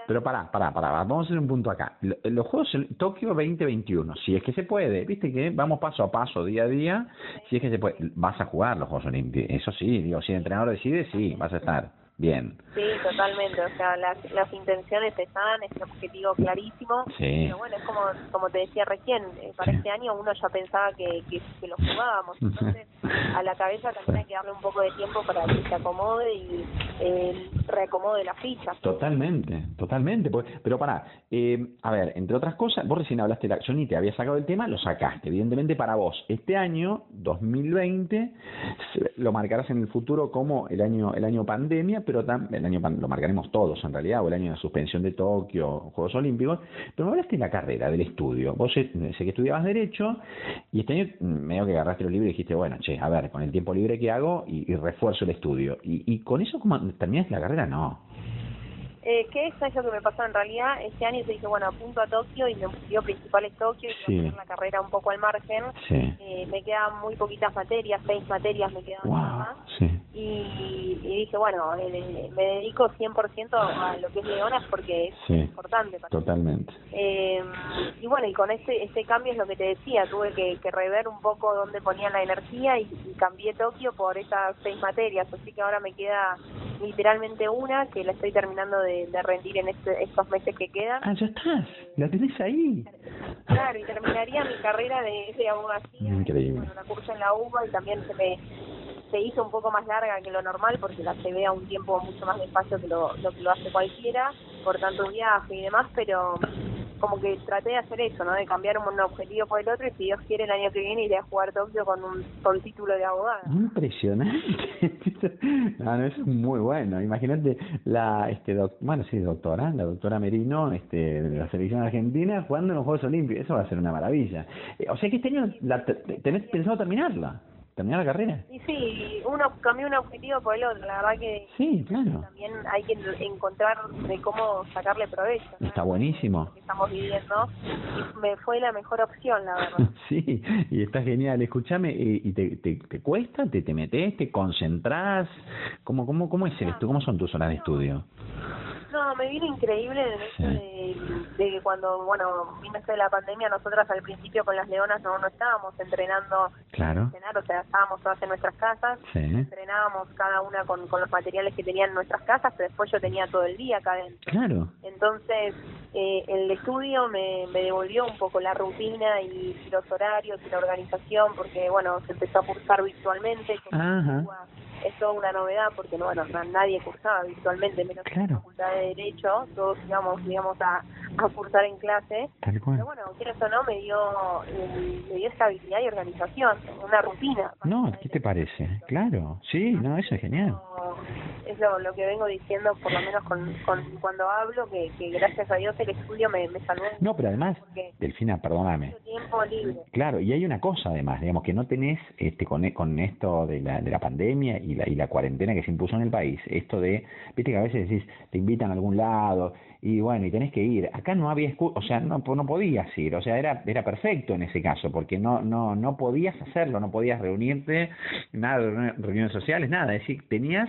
Pero pará, pará, pará, vamos a hacer un punto acá. Lo- Los Juegos Tokio 2021, si es que se puede, viste que vamos paso a paso, día a día, si es que se puede, vas a jugar los Juegos Olímpicos, eso sí, digo, si el entrenador decide, sí, vas a estar bien.
Sí, totalmente. O sea, las, las intenciones están, es un objetivo clarísimo.
Sí.
Pero bueno, es como, como te decía recién, eh, para
Sí.
este año uno ya pensaba que, que, que lo jugábamos. Entonces, a la cabeza también hay que darle un poco de tiempo para que se acomode y eh, reacomode las fichas.
Totalmente, totalmente. pues, Pero pará, eh, a ver, entre otras cosas, vos recién hablaste de la acción y te había sacado el tema, lo sacaste. Evidentemente para vos, este año, 2020, se- lo marcarás en el futuro como el año el año pandemia, pero también el año lo marcaremos todos en realidad, o el año de suspensión de Tokio, Juegos Olímpicos. Pero me hablaste de la carrera, del estudio. Vos sé, que estudiabas Derecho y este año mm, medio que agarraste los libros y dijiste, bueno, che, a ver, con el tiempo libre que hago y, y refuerzo el estudio. Y, y con eso, ¿cómo terminaste la carrera? No.
Eh, eso es lo que me pasó en realidad. Este año te dije, bueno, apunto a Tokio y mi objetivo principal es Tokio y
Sí.
quiero hacer la carrera un poco al margen.
Sí.
Eh, me quedan muy poquitas materias, seis materias me quedan nada más.
sí.
y, y dije, bueno, eh, me dedico 100% a lo que es Leonas porque es importante para.
Totalmente.
Eh, y bueno, y con este, este cambio es lo que te decía, tuve que, que rever un poco dónde ponía la energía y, y cambié Tokio por esas seis materias, así que ahora me queda literalmente una que la estoy terminando de, de rendir en este, estos meses que quedan.
Ah, ya estás. La tenés ahí.
Claro, y terminaría mi carrera de, de abogacía.
Increíble.
Bueno, la curso en la UBA y también se me se hizo un poco más larga que lo normal porque la llevé a un tiempo mucho más despacio que lo, lo que lo hace cualquiera, por tanto viaje y demás, pero como que traté de hacer eso, ¿no? De cambiar un objetivo por el otro y si Dios quiere el año que viene iré a jugar Tokio con un con título de abogada.
Impresionante. (laughs) No, eso es muy bueno. Imagínate la, este, doc- bueno, sí, doctora, la doctora Merino, este, de la selección argentina, jugando en los Juegos Olímpicos. Eso va a ser una maravilla. Eh, o sea que este año la, te- tenés pensado terminarla, terminar la carrera.
Y sí, uno cambió un objetivo por el otro, la verdad que
Sí, claro.
también hay que encontrar de cómo sacarle provecho. ¿no?
Está buenísimo.
que estamos viviendo y me fue la mejor opción, la verdad. (laughs)
Sí, y está genial. Escúchame, ¿y y te, te, te cuesta? ¿Te, ¿Te metes? ¿Te concentrás? ¿Cómo, cómo, cómo es el estu- ¿Cómo son tus horas de estudio?
No, me vino increíble el hecho de, de que cuando, bueno, vino esto de la pandemia, nosotras al principio con las leonas no, no estábamos entrenando
Claro.
entrenar, o sea, estábamos todas en nuestras casas,
Sí.
entrenábamos cada una con, con los materiales que tenían en nuestras casas, pero después yo tenía todo el día acá adentro.
Claro.
Entonces, eh, el estudio me, me devolvió un poco la rutina y, y los horarios y la organización, porque, bueno, se empezó a cursar virtualmente.
Ajá.
Es toda una novedad, porque, no, bueno, na- nadie cursaba virtualmente, menos en la
Claro.
Facultad de Derecho, todos íbamos, digamos, a, a cursar en clase.
Tal cual.
Pero bueno, quieras o no, me dio, eh, me dio estabilidad y organización, una rutina.
No, ¿qué te parece? Claro, sí, no, eso es genial.
Es lo, lo que vengo diciendo, por lo menos con, con cuando hablo, que, que gracias a Dios el estudio me, me salvó
No, pero además, Delfina, perdóname.
tiempo libre.
Claro, y hay una cosa además, digamos que no tenés este con, con esto de la, de la pandemia y la, y la cuarentena que se impuso en el país, esto de, viste que a veces decís, te invitan a algún lado y bueno, y tenés que ir. Acá no había o sea, no, no podías ir, o sea, era era perfecto en ese caso, porque no no no podías hacerlo, no podías reunirte, nada reuniones sociales, nada, es decir, tenías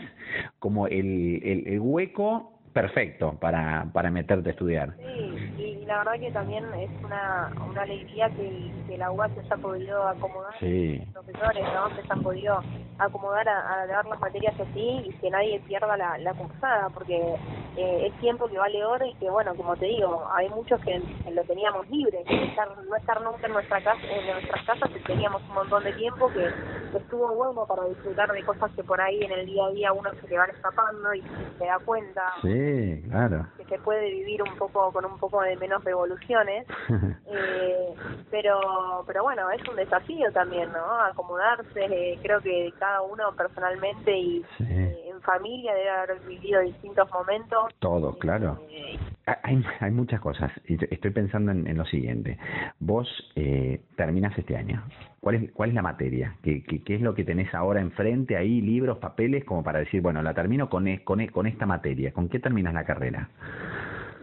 como el, el hueco perfecto para, para meterte a estudiar.
Sí, y la verdad que también es una, una alegría que, que la UBA se haya podido acomodar,
sí.
los profesores ¿no? se hayan podido acomodar a, a, dar las materias así y que nadie pierda la, la cursada, porque eh, es tiempo que vale oro y que, bueno, como te digo, hay muchos que, lo teníamos libre, que estar, no estar nunca en nuestra casa, en nuestras casas, que teníamos un montón de tiempo que, estuvo bueno para disfrutar de cosas que por ahí en el día a día uno se le van escapando y se da cuenta
sí, claro.
que se puede vivir un poco con un poco de menos revoluciones, (laughs) eh, pero pero bueno, es un desafío también, ¿no? Acomodarse, eh, creo que cada uno personalmente y eh, en familia debe haber vivido distintos momentos.
Todo, claro. hay, hay muchas cosas. Estoy pensando en, lo siguiente. Vos eh, terminás este año. ¿Cuál es, ¿Cuál es la materia? ¿Qué, qué, es lo que tenés ahora enfrente ahí, libros, papeles, como para decir, bueno, la termino con, con, con esta materia? ¿Con qué terminas la carrera?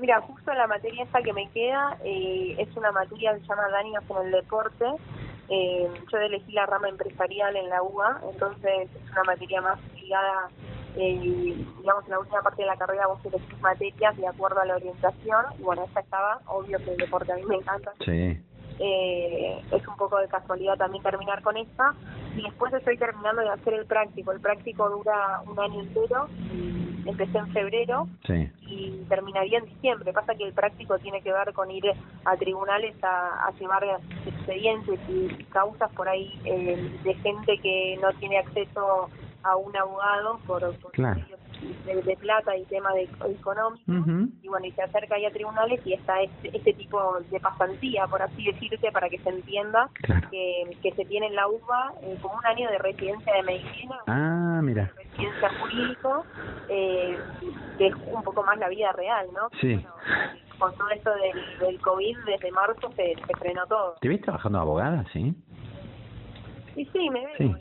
Mira, justo la materia esta que me queda eh, es una materia que se llama Daños en el Deporte. Eh, yo elegí la rama empresarial en la UBA, entonces es una materia más ligada, eh, digamos, en la última parte de la carrera vos elegís materias de acuerdo a la orientación. Y bueno, esta estaba, obvio que el deporte a mí me encanta.
Sí.
Eh, es un poco de casualidad también terminar con esta. Y después estoy terminando de hacer el práctico. El práctico dura un año entero empecé en febrero y terminaría en diciembre. Pasa que el práctico tiene que ver con ir a tribunales a, llevar expedientes y causas por ahí eh, de gente que no tiene acceso a un abogado por, por de, plata y tema de económico y bueno y se acerca ahí a tribunales y está este, este tipo de pasantía por así decirse para que se entienda que, que se tiene en la UBA eh, como un año de residencia de medicina
ah mira.
residencia jurídico eh, que es un poco más la vida real no
sí.
Con todo esto del, del COVID desde marzo se, se frenó todo.
¿te ves trabajando abogada sí?
Sí, sí, me veo, sí.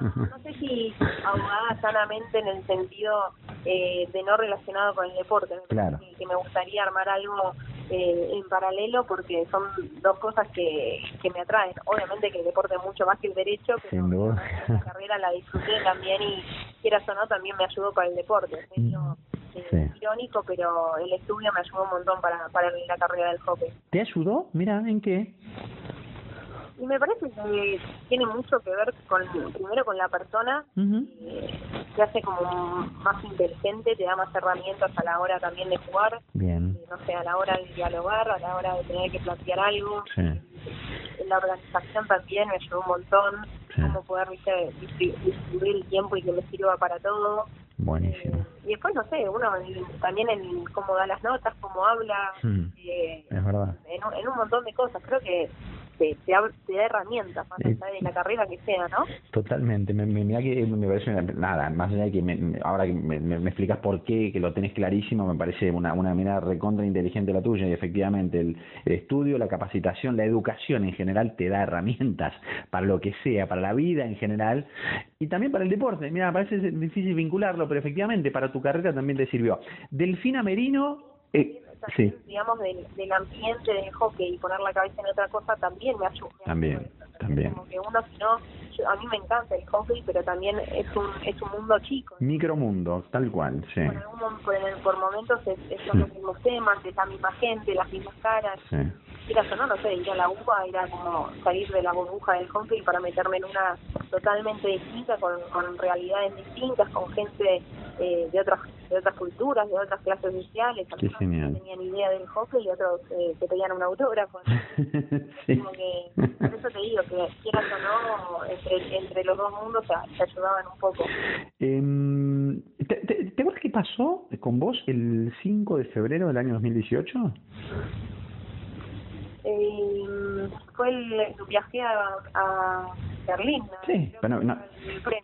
No, sé si abogada sanamente en el sentido eh, de no relacionado con el deporte.
Claro.
Que, me gustaría armar algo eh, en paralelo porque son dos cosas que, que me atraen. Obviamente que el deporte es mucho más que el derecho, pero la carrera la disfruté también y quieras o no, también me ayudó con el deporte. Es medio, eh, irónico, pero el estudio me ayudó un montón para, para la carrera del hockey.
¿Te ayudó? Mira, ¿en qué?
Y me parece que tiene mucho que ver con primero con la persona eh, que hace como más inteligente te da más herramientas a la hora también de jugar
bien
eh, no sé a la hora de dialogar a la hora de tener que plantear algo
sí.
la organización también me ayudó un montón cómo poder distribuir el tiempo y que me sirva para todo
Buenísimo.
Eh, y después, no sé, uno también en cómo da las notas, cómo habla,
es verdad.
En, en un montón de cosas. Creo que te, te, da herramientas más allá de la carrera que sea, ¿no?
Totalmente, me, me, que me parece nada, más allá de que me, ahora que me, me, explicas por qué, que lo tenés clarísimo, me parece una, una mirada recontra inteligente la tuya y efectivamente el, el estudio, la capacitación, la educación en general te da herramientas para lo que sea, para la vida en general y también para el deporte. Mira, me parece difícil vincularlo, pero efectivamente para tu carrera también te sirvió. Delfina Merino... Eh, sí.
digamos, del, del ambiente del hockey y poner la cabeza en otra cosa también me ayuda.
También, también.
Como que uno, si no, a mí me encanta el hockey, pero también es un, es un mundo chico.
Micromundo, tal cual, sí.
Por, por, momentos es, son los mismos temas, es la misma gente, las mismas caras.
Sí.
Era no, no sé, ir a la UBA era como salir de la burbuja del hockey para meterme en una totalmente distinta, con, con realidades distintas, con gente eh, de otras de otras culturas, de otras clases sociales,
Qué genial.
no tenían idea del hockey y otros eh, que pedían un autógrafo. (laughs)
sí.
Como que, por eso te digo que quieras o no, entre, entre los dos mundos se, ayudaban un poco.
Eh, ¿te, te qué pasó con vos el 5 de febrero del año 2018?
Eh, fue el, viaje a, a Berlín. ¿no?
Sí, pero no,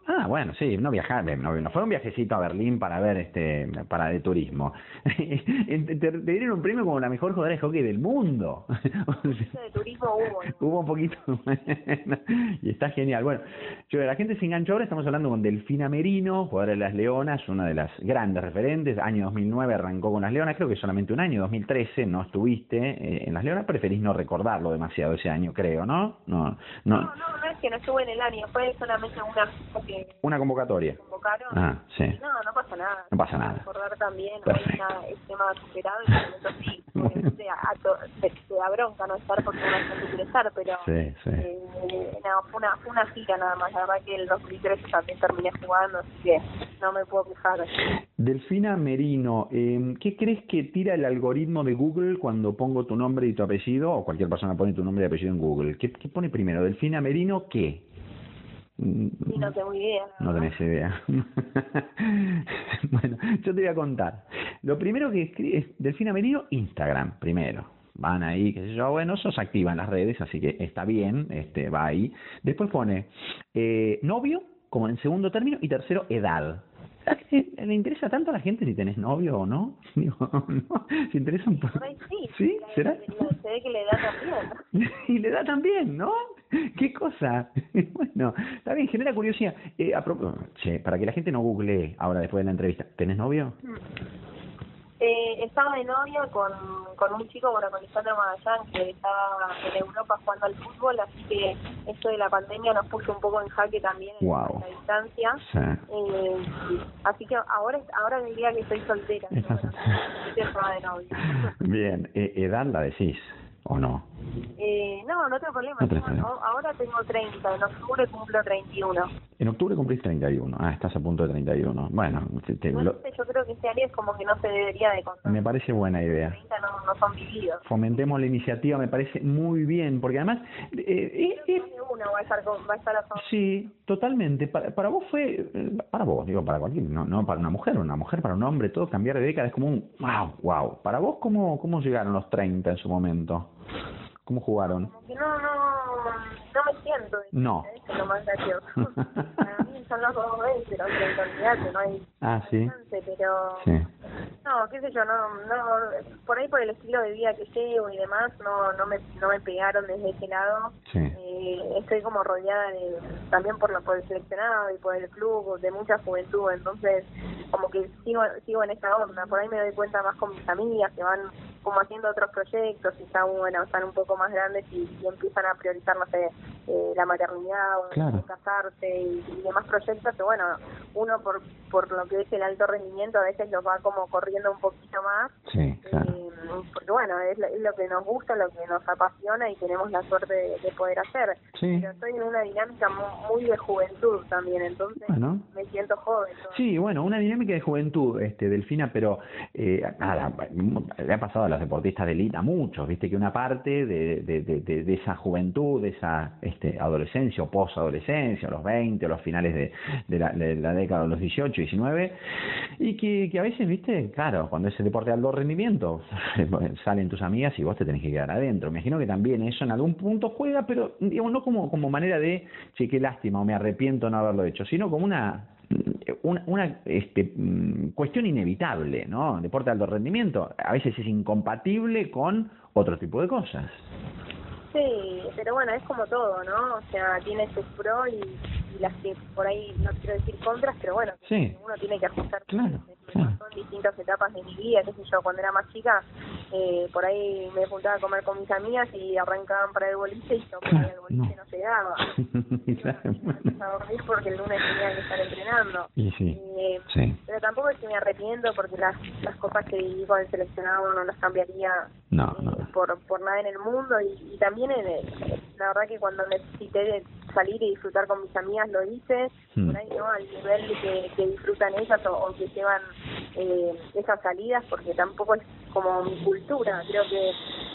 Ah, bueno, sí, no viajar, no, fue un viajecito a Berlín para ver, este, para de turismo. (laughs) te, dieron un premio como la mejor jugadora de hockey del mundo. (laughs)
de turismo hubo.
hubo un poquito, (laughs) y está genial. Bueno, yo, la gente se enganchó ahora, estamos hablando con Delfina Merino, jugadora de las Leonas, una de las grandes referentes, año 2009 arrancó con las Leonas, creo que solamente un año, 2013 no estuviste eh, en las Leonas, preferís no recordarlo demasiado ese año, creo, ¿no?
No, no, no, no es que no estuve en el año, fue solamente una que
una convocatoria.
Convocaron.
Ah, sí.
No, no pasa nada.
No pasa nada.
Recordar también, hoy el tema superado y momento sí, obviamente a, te, te, da bronca no estar porque uno gente quiere estar, pero
sí, sí.
Eh, no, fue una, fue una gira nada más, la verdad que el 2013 también terminé jugando, así que no me puedo quejar.
Delfina Merino, eh, ¿qué crees que tira el algoritmo de Google cuando pongo tu nombre y tu apellido, o cualquier persona pone tu nombre y apellido en Google? ¿Qué, qué pone primero? Delfina Merino, ¿qué?
Y no tengo idea.
No, no tenés idea. (laughs) bueno, yo te voy a contar. Lo primero que escribe es Delfina Merino, Instagram, primero. Van ahí, qué sé yo, bueno, sos activa en las redes, así que está bien, este va ahí. Después pone eh, novio, como en segundo término, y tercero, edad. ¿Le interesa tanto a la gente si tenés novio o no? (laughs) Digo, ¿no? ¿Se interesa un poco?
Sí,
¿Sí? ¿Será?
Se ve que le da también. (laughs)
y le da también, ¿no? (laughs) ¿Qué cosa? bueno, está bien, genera curiosidad. Eh, a che, para que la gente no googlee ahora después de la entrevista, ¿tenés novio?
Eh, estaba de novio con, con un chico, bueno, con Lisandro Magallán, que estaba en Europa jugando al fútbol, así que esto de la pandemia nos puso un poco en jaque también
wow.
en la distancia.
Sí.
Eh, así que ahora ahora diría que estoy soltera. ¿no? Bueno, (laughs) de novio.
Bien, eh, ¿edad la decís o no?
Eh, no, no tengo problema.
No
Tengo-
problema.
ahora tengo 30, en octubre cumplo 31.
En octubre cumplís 31. Ah, estás a punto de 31. Bueno, te- te-
No
lo-
yo creo que este año es como que no se debería de contar.
me parece buena idea.
30 no, no son vividos.
Fomentemos la iniciativa, me parece muy bien, porque además... eh, eh,
uno va a estar, con, va a estar a.
Sí, totalmente. Para, para vos fue, eh, para vos, digo, para cualquier, no, no para una mujer, una mujer, para un hombre, todo cambiar de década es como un wow, wow. Para vos, ¿cómo, cómo llegaron los 30 en su momento? ¿Cómo jugaron?
Como que no, no, no me siento.
No.
Eso es lo más (laughs) gracioso. Para mí son los dos veces, pero en realidad que no hay
Ah, sí.
chance, pero...
Sí.
No, qué sé yo, no, no, por ahí por el estilo de vida que llevo y demás, no, no me, no me pegaron desde ese lado.
Sí.
Eh, estoy como rodeada de, también por, lo, por el seleccionado y por el club, de mucha juventud, entonces como que sigo, sigo en esa onda. Por ahí me doy cuenta más con mis amigas que van como haciendo otros proyectos y están, bueno, están un poco más grandes y, y empiezan a priorizar, no sé, eh, la maternidad o
Claro.
casarse y, y demás proyectos que, bueno, uno por, por lo que es el alto rendimiento a veces los va como corriendo un poquito más
Sí, claro.
eh, porque bueno, es lo, es lo que nos gusta, lo que nos apasiona y tenemos la suerte de, de poder hacer.
Sí.
Pero estoy en una dinámica mu- muy de juventud también, entonces
Bueno.
me siento joven.
Sí, bueno, una dinámica de juventud, este, Delfina, pero eh, nada, le ha pasado a los deportistas de élite, a muchos, viste que una parte de, de, de, de- esa juventud, de esa este, adolescencia o posadolescencia, los 20, o los finales de, de, la, de la década de los 18, 19, y que, que a veces, viste, claro, cuando ese deporte de alto rendimiento, (laughs) salen tus amigas y vos te tenés que quedar adentro. Me imagino que también eso en algún punto juega, pero digamos, no como, como manera de, che, qué lástima o me arrepiento no haberlo hecho, sino como una una, una este, mm, cuestión inevitable, ¿no? Deporte de alto rendimiento a veces es incompatible con otro tipo de cosas.
Sí, pero bueno, es como todo, ¿no? O sea, tiene sus pros y, y las que por ahí, no quiero decir contras, pero bueno,
Sí.
uno tiene que ajustar.
Claro, claro.
Son distintas etapas de mi vida, qué sé yo, cuando era más chica, eh, por ahí me juntaba a comer con mis amigas y arrancaban para el boliche y yo
Claro,
el boliche
no.
no, llegaba. (laughs)
Claro,
a dormir porque el lunes tenía que estar entrenando.
Y sí,
Eh,
sí,
pero tampoco es que me arrepiento porque las, las cosas que viví con el seleccionado no las cambiaría
no,
eh,
no.
por, por nada en el mundo y, y también en el- la verdad que cuando necesité salir y disfrutar con mis amigas lo hice,
Hmm.
por ahí no al nivel de que, que disfrutan ellas o, o que llevan eh, esas salidas porque tampoco es como mi cultura, creo que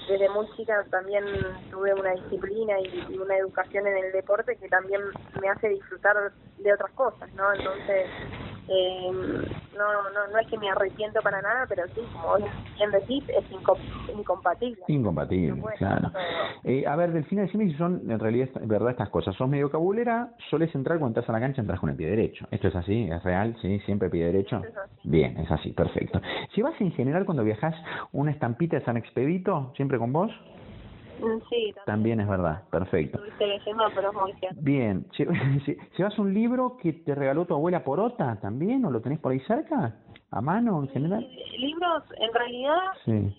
desde muy chica también tuve una disciplina y, y una educación en el deporte que también me hace disfrutar de otras cosas, ¿no? Entonces, eh, no, no, no es que me arrepiento para nada, pero sí, como bien decís, es incom- incompatible.
Incompatible,
No
claro. Eh, a ver, Delfina, decime si son en realidad verdad estas cosas. Sos medio cabulera, sueles entrar cuando entras a la cancha, entras con el pie derecho. ¿Esto es así? ¿Es real? ¿Sí? ¿Siempre pie derecho?
Es.
Bien, es así, perfecto. Si vas en general cuando viajas una estampita de San Expedito, siempre con vos,
Sí,
también es verdad, perfecto. Bien, (laughs) ¿llevas un libro que te regaló tu abuela Porota también o lo tenés por ahí cerca? a mano en general?
Libros, en realidad, sí.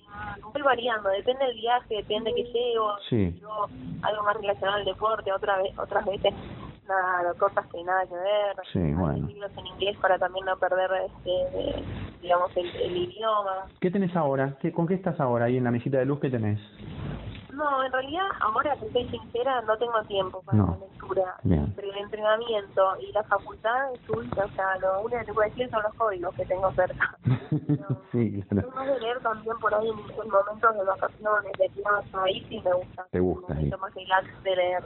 voy variando, depende del viaje, depende que llevo. Sí. algo más relacionado al deporte, otra vez, otras veces nada, cosas que nada que ver.
Sí, bueno.
libros en inglés para también no perder, este, digamos, el, el idioma.
¿Qué tenés ahora? ¿Qué, ¿Con qué estás ahora ahí en la mesita de luz que tenés?
No, en realidad, ahora que soy sincera, no tengo tiempo para la lectura. Pero el entrenamiento y la facultad es única, o sea, lo único que te puedo decir son los códigos que tengo cerca. (laughs)
sí,
claro. Tengo de leer también por ahí en, momentos de vacaciones, de plazo, ahí sí me gusta.
Te gusta,
sí. más de leer.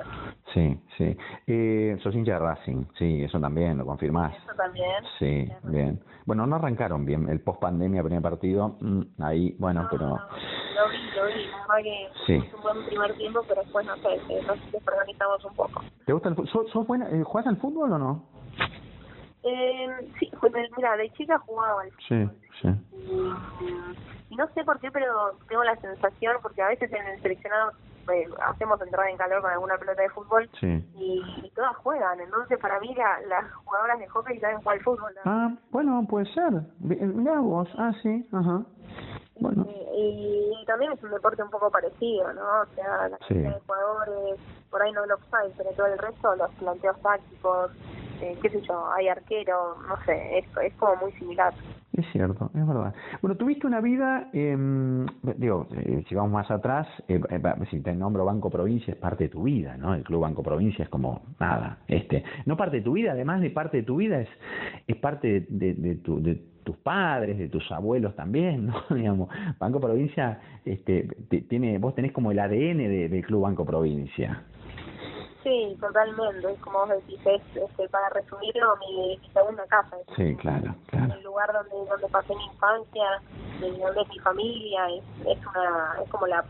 Sí, sí. Eh, sos hincha de Racing, sí, eso también, lo confirmás.
Eso también.
Sí, bien. Bueno, no arrancaron bien el post pandemia, primer partido, mm, ahí, bueno, pero...
lo vi, lo vi, la que sí. Buen primer tiempo, pero después no sé, eh, nos desorganizamos un poco.
¿Te gusta el fútbol? ¿Sos, buena, eh, ¿Juegas al fútbol o no?
Eh, sí, pues, mira, de chica jugaba al
fútbol. Sí, sí.
Y, no sé por qué, pero tengo la sensación, porque a veces en el seleccionado eh, hacemos entrada en calor con alguna pelota de fútbol y, todas juegan. Entonces, para mí, las jugadoras de hockey saben jugar al fútbol.
Ah, bueno, puede ser. Mirá vos. Ah, sí, ajá. Bueno.
Y, también es un deporte un poco parecido, ¿no? O sea, la cantidad de jugadores, por ahí no lo saben, pero todo el resto, los planteos tácticos, eh, qué sé yo, hay arquero, no sé, es, es como muy similar.
Es cierto, es verdad. Bueno, tuviste una vida, eh, digo, eh, si vamos más atrás, eh, eh, si te nombro Banco Provincia es parte de tu vida, ¿no? El Club Banco Provincia es como nada, este, no parte de tu vida, además de parte de tu vida es es parte de, de, tu, de tus padres, de tus abuelos también, (laughs) ¿no? Digamos, Banco Provincia, este, tiene, vos tenés como el ADN de, del Club Banco Provincia.
Sí, totalmente. Es como vos decís, es, este, para resumirlo, mi, segunda casa.
Sí, claro, claro.
El lugar donde, donde pasé mi infancia, donde es mi familia, es, es, una, es como la,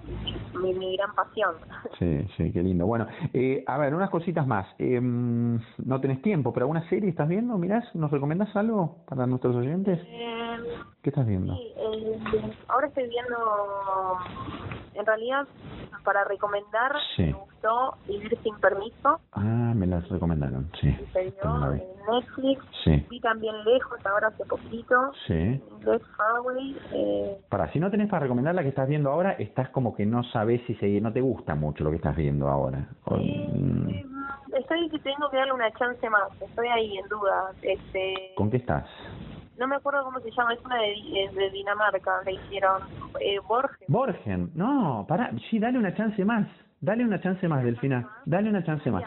mi, mi gran pasión.
Sí, sí, qué lindo. Bueno, eh, a ver, unas cositas más. Eh, no tenés tiempo, pero ¿alguna serie estás viendo? Mirás, ¿nos recomendás algo para nuestros oyentes? Eh, ¿Qué estás viendo?
Sí, eh, ahora estoy viendo, en realidad, para recomendar, me gustó Vivir sin permiso.
Ah, me las recomendaron, sí.
Se dio en Netflix. Sí. Vi también Lejos, ahora hace poquito.
Sí.
Eh.
Para, si no tenés para recomendar la que estás viendo ahora, estás como que no sabes si seguir, no te gusta mucho lo que estás viendo ahora.
Eh, estoy que tengo que darle una chance más, estoy ahí en duda. Este...
¿Con qué estás?
No me acuerdo cómo se llama, es una de, de Dinamarca, le hicieron eh, Borgen.
Borgen, no, para, sí, dale una chance más. Dale una chance más, Delfina. Dale una chance más.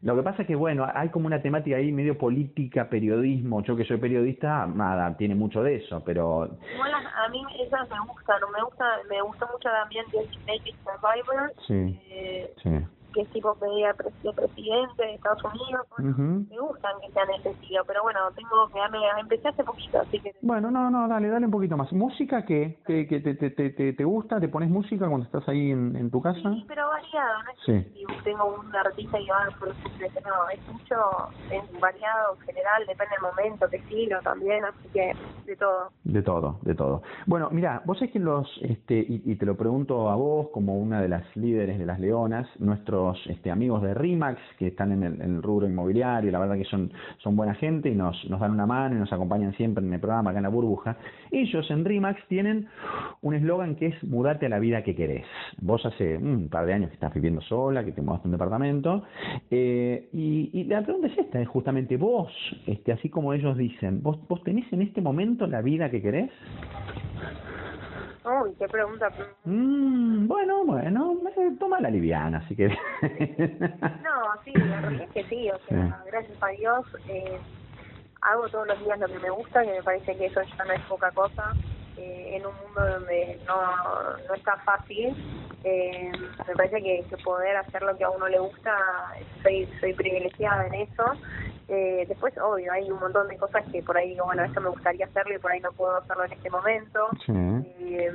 Lo que pasa es que, bueno, hay como una temática ahí medio política, periodismo. Yo que soy periodista, nada, tiene mucho de eso, pero...
Igual a, mí esas me gustan. Me gusta, me gustó mucho también Naked Survivor.
Sí, eh, sí
que es tipo media de presidente de Estados Unidos. Me gustan que sean ese estilo, pero bueno, tengo que darme, empecé hace poquito, así que...
Bueno, no, no, dale, dale un poquito más. ¿Música qué? ¿Que, que te, te, te, te, gusta? ¿Te pones música cuando estás ahí en, en tu casa?
Sí, pero variado, no es sí. que tengo un artista y va por no, es mucho, es variado en general, depende del momento, qué estilo también, así que de todo.
De todo, de todo. Bueno, mira, vos es que los, este, y, y te lo pregunto a vos como una de las líderes de las Leonas, nuestro este, amigos de RIMAX que están en el, rubro inmobiliario, la verdad que son, son buena gente y nos, nos dan una mano y nos acompañan siempre en el programa acá en la burbuja. Ellos en RIMAX tienen un eslogan que es mudate a la vida que querés. Vos hace mm, un par de años que estás viviendo sola, que te mudaste un departamento, eh, y, y, la pregunta es esta, es justamente vos, este, así como ellos dicen, ¿vos, ¿vos tenés en este momento la vida que querés?
Uy, qué pregunta.
Mm, bueno, bueno, toma la liviana, así que... (laughs)
no, sí, la es que sí, o sea, gracias a Dios eh, hago todos los días lo que me gusta, que me parece que eso ya no es poca cosa. Eh, en un mundo donde no, no es tan fácil, eh, me parece que, que poder hacer lo que a uno le gusta, soy, soy privilegiada en eso eh, después, obvio, hay un montón de cosas que por ahí digo, bueno, esto me gustaría hacerlo y por ahí no puedo hacerlo en este momento. Eh,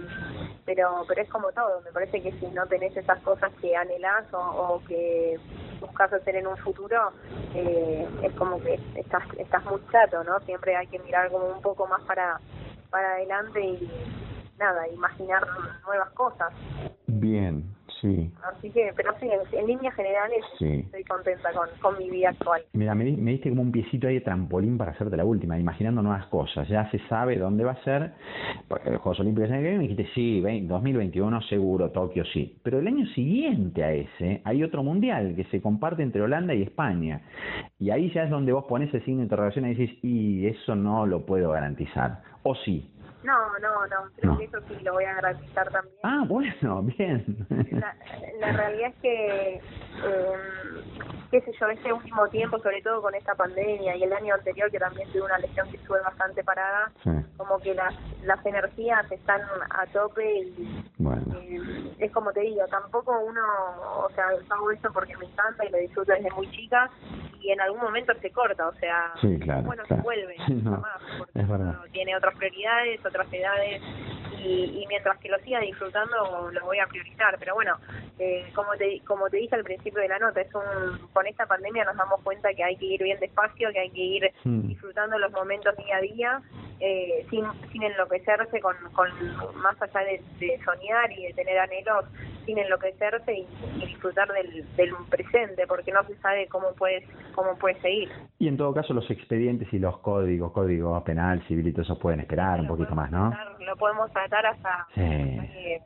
pero pero es como todo, me parece que si no tenés esas cosas que anhelás o, que buscas hacer en un futuro, eh, es como que estás, estás muy chato, ¿no? Siempre hay que mirar como un poco más para, para adelante y nada, imaginar nuevas cosas.
Bien,
Sí. Así que, pero sí, en, líneas generales estoy contenta con, con, mi vida actual.
Mira, me, me, diste como un piecito ahí de trampolín para hacerte la última, imaginando nuevas cosas. Ya se sabe dónde va a ser. Porque los Juegos Olímpicos en el me dijiste, sí, 2021 seguro, Tokio sí. Pero el año siguiente a ese hay otro mundial que se comparte entre Holanda y España. Y ahí ya es donde vos pones el signo de interrogación y dices, y eso no lo puedo garantizar. O sí.
No, no, no, creo que eso sí lo voy a garantizar también.
Ah, bueno, (laughs) bien.
La, la realidad es que, qué sé yo, este último tiempo, sobre todo con esta pandemia y el año anterior que también tuve una lesión que estuve bastante parada, como que las, las energías están a tope y eh, es como te digo, tampoco uno, o sea, hago esto porque me encanta y lo disfruto desde muy chica y en algún momento se corta, o sea, bueno, se vuelve, (laughs) porque tiene otras prioridades, otras edades y, mientras que lo siga disfrutando lo voy a priorizar pero bueno eh, como te como te dije al principio de la nota es un con esta pandemia nos damos cuenta que hay que ir bien despacio que hay que ir hmm. disfrutando los momentos día a día eh, sin, sin enloquecerse con, con más allá de, soñar y de tener anhelos sin enloquecerse y, disfrutar del, del, presente porque no se sabe cómo puedes cómo puede seguir
y en todo caso los expedientes y los códigos código penal civil y todo eso pueden esperar un poquito más no
lo podemos tratar hasta,
sí,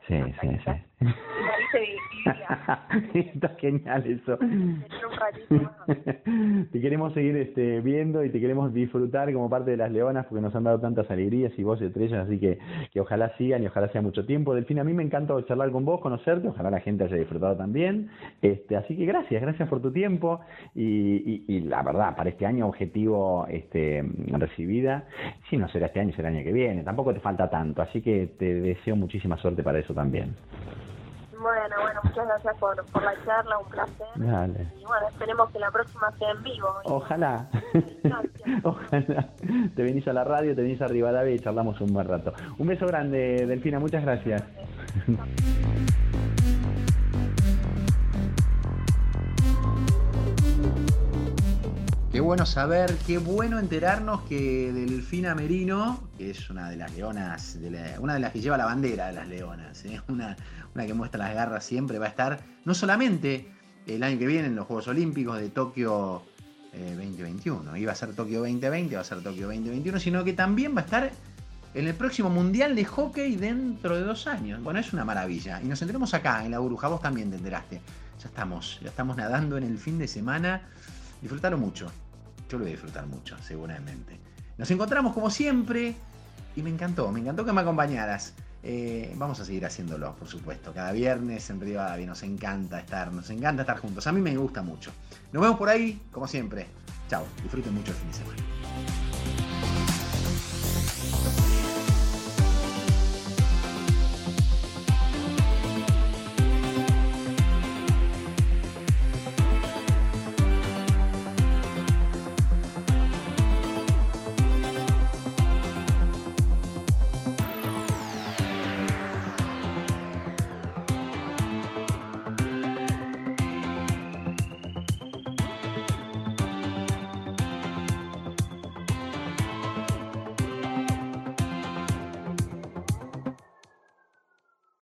sí, sí, sí. (laughs) Está genial eso. (laughs) te queremos seguir este, viendo y te queremos disfrutar como parte de las leonas porque nos han dado tantas alegrías y vos estrellas, así que, que ojalá sigan y ojalá sea mucho tiempo. Delfín, a mí me encanta charlar con vos, conocerte, ojalá la gente haya disfrutado también. Este, así que gracias, gracias por tu tiempo y, y, la verdad, para este año objetivo este, recibida, si no será este año, será el año que viene, tampoco te falta tanto, así que te deseo muchísima suerte para eso también.
Bueno, bueno, muchas gracias por, por la charla, un placer. Dale. Y bueno, esperemos que la próxima sea en vivo.
Ojalá. (laughs) Ojalá. Te venís a la radio, te venís a Rivadavia y charlamos un buen rato. Un beso grande, Delfina, muchas gracias.
Qué bueno saber, qué bueno enterarnos que Delfina Merino, que es una de las leonas, una de las que lleva la bandera de las leonas, ¿eh? (laughs) una, una que muestra las garras siempre, va a estar no solamente el año que viene en los Juegos Olímpicos de Tokio 2021, eh, iba a ser Tokio 2020, va a ser Tokio 2021, sino que también va a estar en el próximo Mundial de Hockey dentro de dos años. Bueno, es una maravilla. Y nos enteramos acá, en la burbuja, vos también te enteraste. Ya estamos, ya estamos nadando en el fin de semana. Disfrutaron mucho. Yo lo voy a disfrutar mucho, seguramente. Nos encontramos como siempre y me encantó, me encantó que me acompañaras. Eh, vamos a seguir haciéndolo, por supuesto. Cada viernes en Rivadavia nos encanta estar, nos encanta estar juntos. A mí me gusta mucho. Nos vemos por ahí, como siempre. Chao, disfruten mucho el fin de semana.